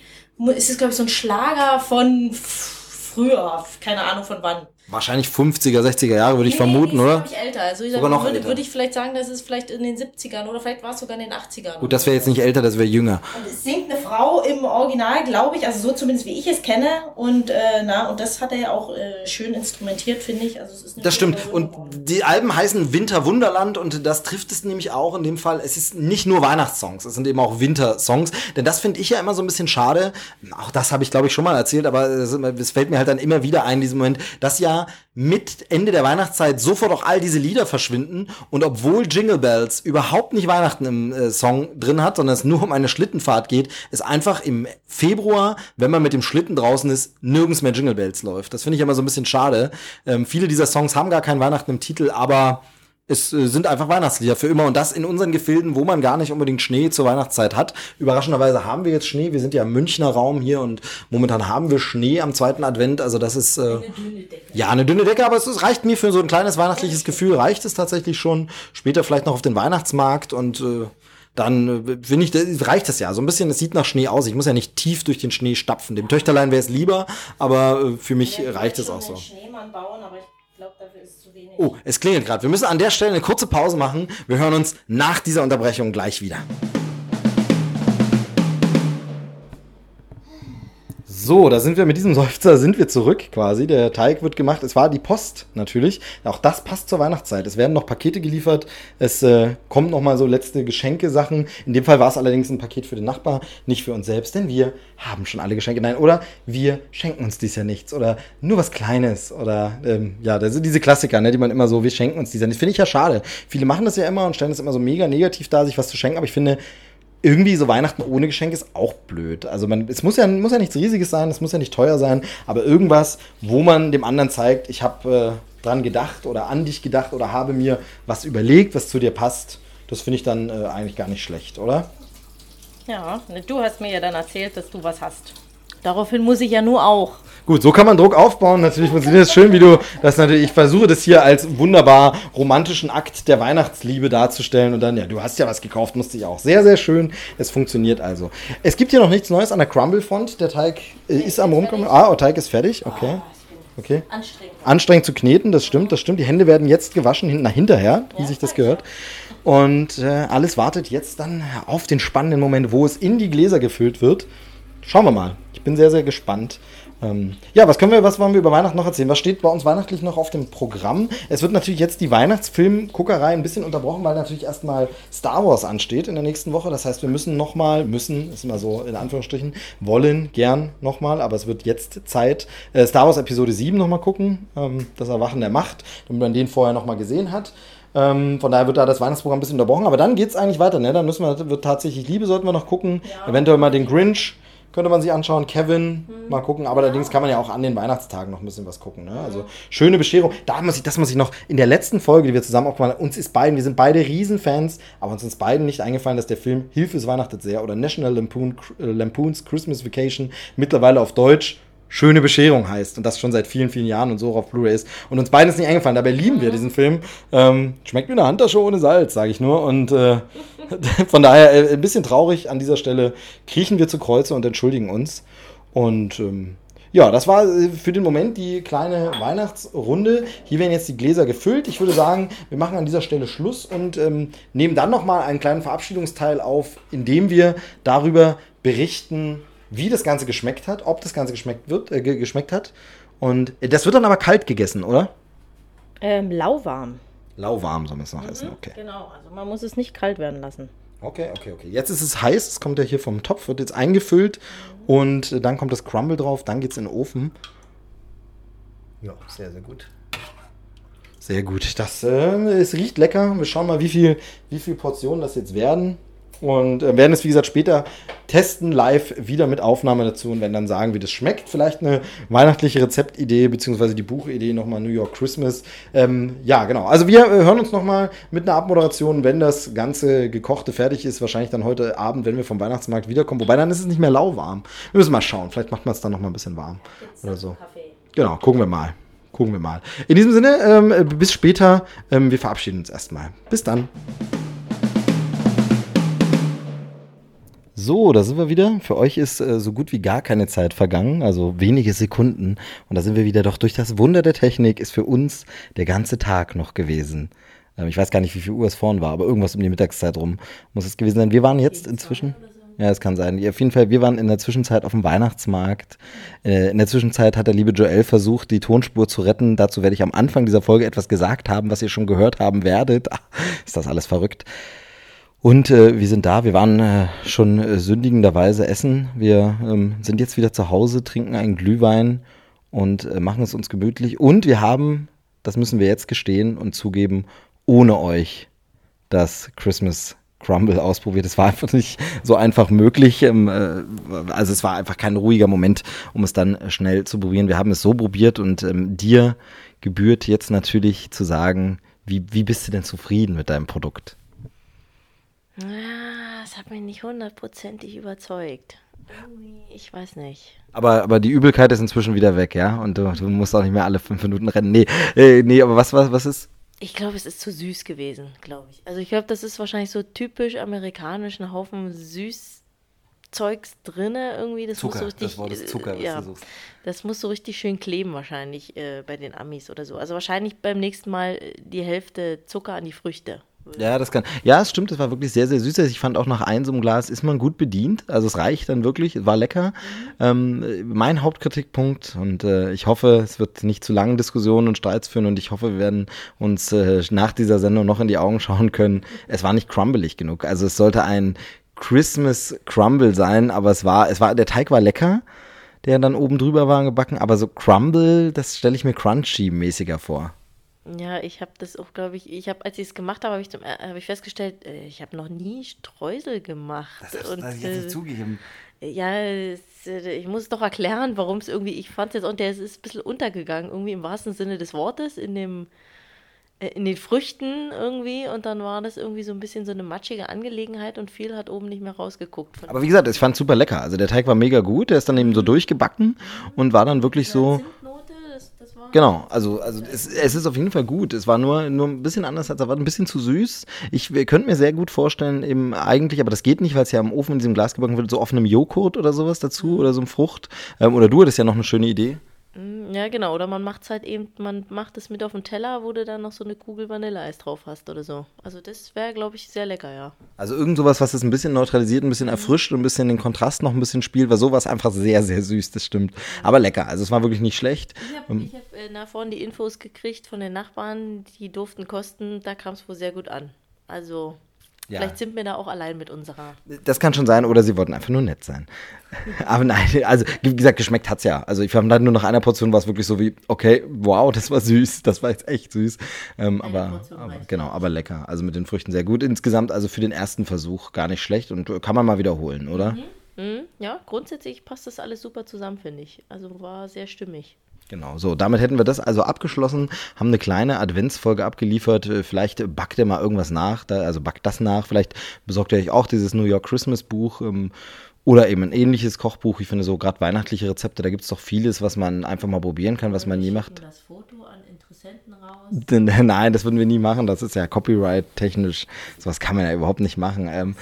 ist es, glaube ich, so ein Schlager von früher. Keine Ahnung von wann. Wahrscheinlich 50er, 60er Jahre, würde ich Nee, vermuten, die ist, oder? ich, älter. Also ich Sogar noch würde, älter. würde ich vielleicht sagen, das ist vielleicht in den 70ern oder vielleicht war es sogar in den 80ern. Gut, das wäre jetzt nicht älter, das wäre jünger. Und es singt eine Frau im Original, glaube ich, also so zumindest wie ich es kenne. Und äh, na, und das hat er ja auch äh, schön instrumentiert, finde ich. Also es ist eine Das stimmt. Version Und die Alben heißen Winter Wunderland und das trifft es nämlich auch in dem Fall. Es ist nicht nur Weihnachtssongs, es sind eben auch Wintersongs. Denn das finde ich ja immer so ein bisschen schade. Auch das habe ich, glaube ich, schon mal erzählt, aber es, es fällt mir halt dann immer wieder ein, in diesem Moment, dass ja mit Ende der Weihnachtszeit sofort auch all diese Lieder verschwinden. Und obwohl Jingle Bells überhaupt nicht Weihnachten im äh, Song drin hat, sondern es nur um eine Schlittenfahrt geht, es einfach im Februar, wenn man mit dem Schlitten draußen ist, nirgends mehr Jingle Bells läuft. Das finde ich immer so ein bisschen schade. Ähm, viele dieser Songs haben gar kein Weihnachten im Titel, aber es äh, sind einfach Weihnachtslieder für immer und das in unseren Gefilden, wo man gar nicht unbedingt Schnee zur Weihnachtszeit hat. Überraschenderweise haben wir jetzt Schnee. Wir sind ja im Münchner Raum hier und momentan haben wir Schnee am zweiten Advent. Also das ist äh, ja eine dünne Decke, aber es, es reicht mir für so ein kleines weihnachtliches Gefühl. Reicht es tatsächlich schon. Später vielleicht noch auf den Weihnachtsmarkt und äh, dann äh, finde ich, das- reicht das ja. So ein bisschen, es sieht nach Schnee aus. Ich muss ja nicht tief durch den Schnee stapfen. Dem Töchterlein wäre es lieber, aber äh, für mich Ja, ich reicht es auch so. Schneemann bauen, Oh, es klingelt gerade. Wir müssen an der Stelle eine kurze Pause machen. Wir hören uns nach dieser Unterbrechung gleich wieder. So, da sind wir mit diesem Seufzer sind wir zurück quasi. Der Teig wird gemacht. Es war die Post natürlich. Auch das passt zur Weihnachtszeit. Es werden noch Pakete geliefert. Es äh, kommen noch mal so letzte Geschenke-Sachen. In dem Fall war es allerdings ein Paket für den Nachbar, nicht für uns selbst, denn wir haben schon alle Geschenke. Nein, oder wir schenken uns dies ja nichts oder nur was Kleines oder ähm, ja, das sind diese Klassiker, ne, die man immer so, wir schenken uns dies ja nicht. Finde ich ja schade. Viele machen das ja immer und stellen das immer so mega negativ dar, sich was zu schenken. Aber ich finde irgendwie so Weihnachten ohne Geschenk ist auch blöd. Also man, es muss ja, muss ja nichts Riesiges sein, es muss ja nicht teuer sein, aber irgendwas, wo man dem anderen zeigt, ich habe äh, dran gedacht oder an dich gedacht oder habe mir was überlegt, was zu dir passt, das finde ich dann äh, eigentlich gar nicht schlecht, oder? Ja, ne, du hast mir ja dann erzählt, dass du was hast. Daraufhin muss ich ja nur auch. Gut, so kann man Druck aufbauen. Natürlich funktioniert es schön, wie du das natürlich. Ich versuche das hier als wunderbar romantischen Akt der Weihnachtsliebe darzustellen und dann, ja, du hast ja was gekauft, musste ich auch. Sehr, sehr schön. Es funktioniert also. Es gibt hier noch nichts Neues an der Crumble-Font. Der Teig äh, ist am Rumkommen. Ah, der Teig ist fertig. Okay. Okay. Anstrengend. Anstrengend zu kneten, das stimmt, das stimmt. Die Hände werden jetzt gewaschen, hin- nach hinterher, wie sich das gehört. Und äh, alles wartet jetzt dann auf den spannenden Moment, wo es in die Gläser gefüllt wird. Schauen wir mal. Ich bin sehr, sehr gespannt. Ähm, ja, was können wir, was wollen wir über Weihnachten noch erzählen? Was steht bei uns weihnachtlich noch auf dem Programm? Es wird natürlich jetzt die Weihnachtsfilm-Guckerei ein bisschen unterbrochen, weil natürlich erstmal Star Wars ansteht in der nächsten Woche. Das heißt, wir müssen nochmal, müssen, ist immer so in Anführungsstrichen, wollen gern nochmal, aber es wird jetzt Zeit, äh, Star Wars Episode 7 nochmal gucken, ähm, das Erwachen der Macht, damit man den vorher nochmal gesehen hat. Ähm, von daher wird da das Weihnachtsprogramm ein bisschen unterbrochen, aber dann geht es eigentlich weiter, ne? Dann müssen wir, wird tatsächlich Liebe, sollten wir noch gucken. Ja. Eventuell mal den Grinch könnte man sich anschauen. Kevin, mal gucken. Aber allerdings kann man ja auch an den Weihnachtstagen noch ein bisschen was gucken. Ne? Also schöne Bescherung. Da muss ich, das muss ich noch in der letzten Folge, die wir zusammen aufgemacht haben, uns ist beiden, wir sind beide Riesenfans, aber uns ist beiden nicht eingefallen, dass der Film Hilfe es weihnachtet sehr oder National Lampoon, äh, Lampoons Christmas Vacation mittlerweile auf Deutsch Schöne Bescherung heißt und das schon seit vielen, vielen Jahren und so auf Blu-ray ist. Und uns beiden ist nicht eingefallen. Dabei lieben wir diesen Film. Ähm, schmeckt wie eine Handtasche ohne Salz, sage ich nur. Und äh, von daher äh, ein bisschen traurig an dieser Stelle kriechen wir zu Kreuze und entschuldigen uns. Und ähm, Ja, das war äh, für den Moment die kleine Weihnachtsrunde. Hier werden jetzt die Gläser gefüllt. Ich würde sagen, wir machen an dieser Stelle Schluss und ähm, nehmen dann nochmal einen kleinen Verabschiedungsteil auf, in dem wir darüber berichten, wie das Ganze geschmeckt hat, ob das Ganze geschmeckt, wird, äh, geschmeckt hat. Und das wird dann aber kalt gegessen, oder? Ähm, lauwarm. Lauwarm soll man es noch essen, Mhm, okay. Genau, also man muss es nicht kalt werden lassen. Okay, okay, okay. Jetzt ist es heiß, es kommt ja hier vom Topf, wird jetzt eingefüllt und äh, dann kommt das Crumble drauf, dann geht es in den Ofen. Ja, sehr, sehr gut. Sehr gut. Das, äh, es riecht lecker. Wir schauen mal, wie viel, wie viel Portionen das jetzt werden. Und äh, werden es, wie gesagt, später testen, live, wieder mit Aufnahme dazu und werden dann sagen, wie das schmeckt. Vielleicht eine weihnachtliche Rezeptidee, beziehungsweise die Buchidee nochmal New York Christmas. Ähm, ja, genau. Also wir äh, hören uns nochmal mit einer Abmoderation, wenn das ganze Gekochte fertig ist. Wahrscheinlich dann heute Abend, wenn wir vom Weihnachtsmarkt wiederkommen. Wobei dann ist es nicht mehr lauwarm. Wir müssen mal schauen. Vielleicht macht man es dann nochmal ein bisschen warm. Oder so. Kaffee. Genau, gucken wir mal. Gucken wir mal. In diesem Sinne, ähm, bis später. Ähm, wir verabschieden uns erstmal. Bis dann. So, da sind wir wieder. Für euch ist äh, so gut wie gar keine Zeit vergangen, also wenige Sekunden. Und da sind wir wieder. Doch durch das Wunder der Technik ist für uns der ganze Tag noch gewesen. Ähm, ich weiß gar nicht, wie viel Uhr es vorn war, aber irgendwas um die Mittagszeit rum muss es gewesen sein. Wir waren jetzt inzwischen. Ja, es kann sein. Auf jeden Fall, wir waren in der Zwischenzeit auf dem Weihnachtsmarkt. Äh, in der Zwischenzeit hat der liebe Joel versucht, die Tonspur zu retten. Dazu werde ich am Anfang dieser Folge etwas gesagt haben, was ihr schon gehört haben werdet. Ach, ist das alles verrückt. Und äh, wir sind da, wir waren äh, schon äh, sündigenderweise essen. Wir ähm, sind jetzt wieder zu Hause, trinken einen Glühwein und äh, machen es uns gemütlich. Und wir haben, das müssen wir jetzt gestehen und zugeben, ohne euch das Christmas Crumble ausprobiert. Es war einfach nicht so einfach möglich. Ähm, äh, also es war einfach kein ruhiger Moment, um es dann schnell zu probieren. Wir haben es so probiert und ähm, dir gebührt jetzt natürlich zu sagen, wie, wie bist du denn zufrieden mit deinem Produkt? Ja, das hat mich nicht hundertprozentig überzeugt. Ich weiß nicht. Aber, aber die Übelkeit ist inzwischen wieder weg, ja? Und du, du musst auch nicht mehr alle fünf Minuten rennen. Nee, äh, nee, aber was, was, was ist? Ich glaube, es ist zu süß gewesen, glaube ich. Also ich glaube, das ist wahrscheinlich so typisch amerikanisch, ein Haufen Süßzeugs drinne irgendwie. Das muss so richtig, äh, ja, das muss so richtig schön kleben wahrscheinlich äh, bei den Amis oder so. Also wahrscheinlich beim nächsten Mal äh, die Hälfte Zucker an die Früchte. Ja, das kann. Ja, es stimmt, es war wirklich sehr, sehr süß. Ich fand auch nach einem so einem Glas ist man gut bedient. Also es reicht dann wirklich, es war lecker. Ähm, mein Hauptkritikpunkt, und äh, ich hoffe, es wird nicht zu langen Diskussionen und Streits führen und ich hoffe, wir werden uns äh, nach dieser Sendung noch in die Augen schauen können. Es war nicht crumbelig genug. Also es sollte ein Christmas Crumble sein, aber es war, es war, der Teig war lecker, der dann oben drüber war gebacken, aber so Crumble, das stelle ich mir crunchy-mäßiger vor. Ja, ich habe das auch, glaube ich, ich habe, als ich es gemacht habe, habe ich, zum- habe ich festgestellt, äh, ich habe noch nie Streusel gemacht. und, äh, zugegeben. Ja, es, äh, ich muss es doch erklären, warum es irgendwie, ich fand es jetzt, und der ist ein bisschen untergegangen, irgendwie im wahrsten Sinne des Wortes, in dem, in den Früchten irgendwie, und dann war das irgendwie so ein bisschen so eine matschige Angelegenheit und viel hat oben nicht mehr rausgeguckt. Aber wie gesagt, ich fand super lecker. Also der Teig war mega gut, der ist dann eben so durchgebacken und war dann wirklich so. Zimtnote, das, das war. Genau, also, also es, es ist auf jeden Fall gut. Es war nur, nur ein bisschen anders als erwartet, ein bisschen zu süß. Ich könnte mir sehr gut vorstellen, eben eigentlich, aber das geht nicht, weil es ja im Ofen in diesem Glas gebacken wird, so offenem Joghurt oder sowas dazu oder so ein Frucht. Ähm, oder du hattest ja noch eine schöne Idee. Mm, Ja, genau. Oder man macht es halt eben, man macht es mit auf den Teller, wo du dann noch so eine Kugel Vanilleeis drauf hast oder so. Also das wäre, glaube ich, sehr lecker, ja. Also irgend sowas, was es ein bisschen neutralisiert, ein bisschen erfrischt und ein bisschen den Kontrast noch ein bisschen spielt, weil sowas einfach sehr, sehr süß, das stimmt. Aber lecker. Also es war wirklich nicht schlecht. Ich habe ich hab, äh, nach vorne die Infos gekriegt von den Nachbarn, die durften kosten, da kam es wohl sehr gut an. Also Ja. vielleicht sind wir da auch allein mit unserer. Das kann schon sein, oder sie wollten einfach nur nett sein. Aber nein, also wie gesagt, geschmeckt hat's ja. Also ich dann nur nach einer Portion war es wirklich so wie, okay, wow, das war süß, das war jetzt echt süß. Ähm, aber, aber genau, aber lecker. Also mit den Früchten sehr gut. Insgesamt also für den ersten Versuch gar nicht schlecht und kann man mal wiederholen, oder? Mhm, ja, grundsätzlich passt das alles super zusammen, finde ich. Also war sehr stimmig. Genau, so, damit hätten wir das also abgeschlossen, haben eine kleine Adventsfolge abgeliefert. Äh, Vielleicht backt ihr mal irgendwas nach, da, also backt das nach. Vielleicht besorgt ihr euch auch dieses New York Christmas Buch ähm, oder eben ein ähnliches Kochbuch. Ich finde so gerade weihnachtliche Rezepte, da gibt es doch vieles, was man einfach mal probieren kann, was man nie macht. das Foto an Interessenten raus. Nein, das würden wir nie machen. Das ist ja copyright-technisch. Sowas kann man ja überhaupt nicht machen. Ähm,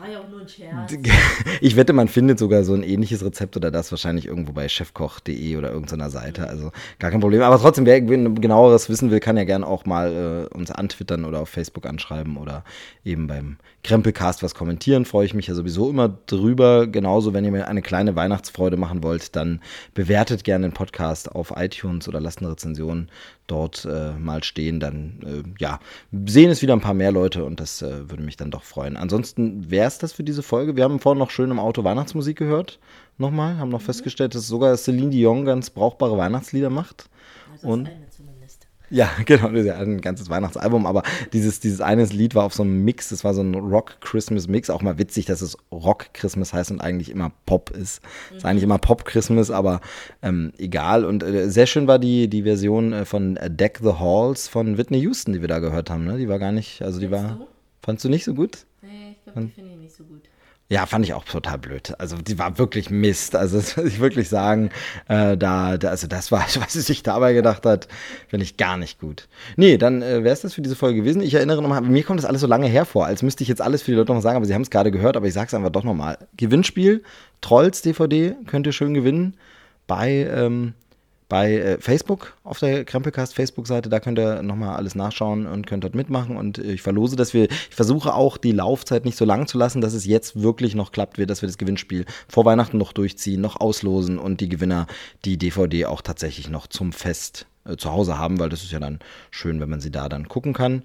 war ja auch nur ein Scherz. Ich wette, man findet sogar so ein ähnliches Rezept oder das wahrscheinlich irgendwo bei chefkoch.de oder irgendeiner Seite. Also gar kein Problem. Aber trotzdem, wer genaueres wissen will, kann ja gerne auch mal äh, uns antwittern oder auf Facebook anschreiben oder eben beim Krempelcast was kommentieren. Freue ich mich ja sowieso immer drüber. Genauso, wenn ihr mir eine kleine Weihnachtsfreude machen wollt, dann bewertet gerne den Podcast auf iTunes oder lasst eine Rezension dort äh, mal stehen. Dann äh, ja, sehen es wieder ein paar mehr Leute und das äh, würde mich dann doch freuen. Ansonsten wäre es das für diese Folge. Wir haben vorhin noch schön im Auto Weihnachtsmusik gehört. Nochmal, haben noch mhm. festgestellt, dass sogar Celine Dion ganz brauchbare Weihnachtslieder macht. Also und ja, genau, das ist ja ein ganzes Weihnachtsalbum, aber dieses, dieses eine Lied war auf so einem Mix, das war so ein Rock-Christmas-Mix, auch mal witzig, dass es Rock-Christmas heißt und eigentlich immer Pop ist. Mhm. Ist eigentlich immer Pop-Christmas, aber ähm, egal. Und äh, sehr schön war die, die Version äh, von Deck the Halls von Whitney Houston, die wir da gehört haben, ne? Die war gar nicht, also die war, du? fandst du nicht so gut? Nee, ich glaube, die finde ich nicht so gut. Ja, fand ich auch total blöd. Also die war wirklich Mist. Also das muss ich wirklich sagen, äh, da, da, also das war, was sie sich dabei gedacht hat, finde ich gar nicht gut. Nee, dann äh, wäre es das für diese Folge gewesen. Ich erinnere nochmal, mir kommt das alles so lange hervor, als müsste ich jetzt alles für die Leute nochmal sagen, aber sie haben es gerade gehört, aber ich sage es einfach doch nochmal. Gewinnspiel, Trolls DVD, könnt ihr schön gewinnen bei ähm, bei äh, Facebook auf der Krempelcast Facebook-Seite. Da könnt ihr nochmal alles nachschauen und könnt dort mitmachen. Und äh, ich verlose, dass wir, ich versuche auch die Laufzeit nicht so lang zu lassen, dass es jetzt wirklich noch klappt wird, dass wir das Gewinnspiel vor Weihnachten noch durchziehen, noch auslosen und die Gewinner die DVD auch tatsächlich noch zum Fest äh, zu Hause haben, weil das ist ja dann schön, wenn man sie da dann gucken kann.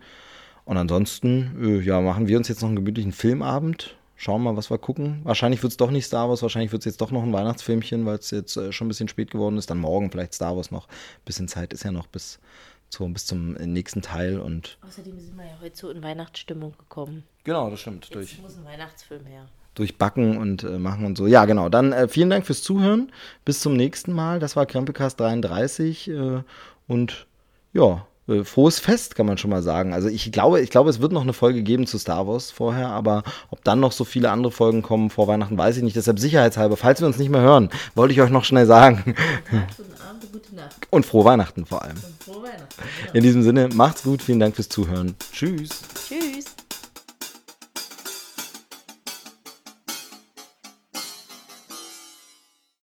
Und ansonsten, äh, ja, machen wir uns jetzt noch einen gemütlichen Filmabend schauen mal, was wir gucken. Wahrscheinlich wird es doch nicht Star Wars, wahrscheinlich wird es jetzt doch noch ein Weihnachtsfilmchen, weil es jetzt äh, schon ein bisschen spät geworden ist. Dann morgen vielleicht Star Wars noch. Ein bisschen Zeit ist ja noch bis, zu, bis zum nächsten Teil. Und Außerdem sind wir ja heute so in Weihnachtsstimmung gekommen. Genau, das stimmt. Jetzt durch, muss ein Weihnachtsfilm her. Durch Backen und äh, Machen und so. Ja, genau. Dann äh, vielen Dank fürs Zuhören. Bis zum nächsten Mal. Das war Krempelcast 33. Äh, und ja, frohes Fest, kann man schon mal sagen. Also ich glaube, ich glaube, es wird noch eine Folge geben zu Star Wars vorher, aber ob dann noch so viele andere Folgen kommen vor Weihnachten, weiß ich nicht. Deshalb sicherheitshalber, falls wir uns nicht mehr hören, wollte ich euch noch schnell sagen. Und frohe Weihnachten vor allem. Frohe Weihnachten, genau. In diesem Sinne, macht's gut, vielen Dank fürs Zuhören. Tschüss. Tschüss.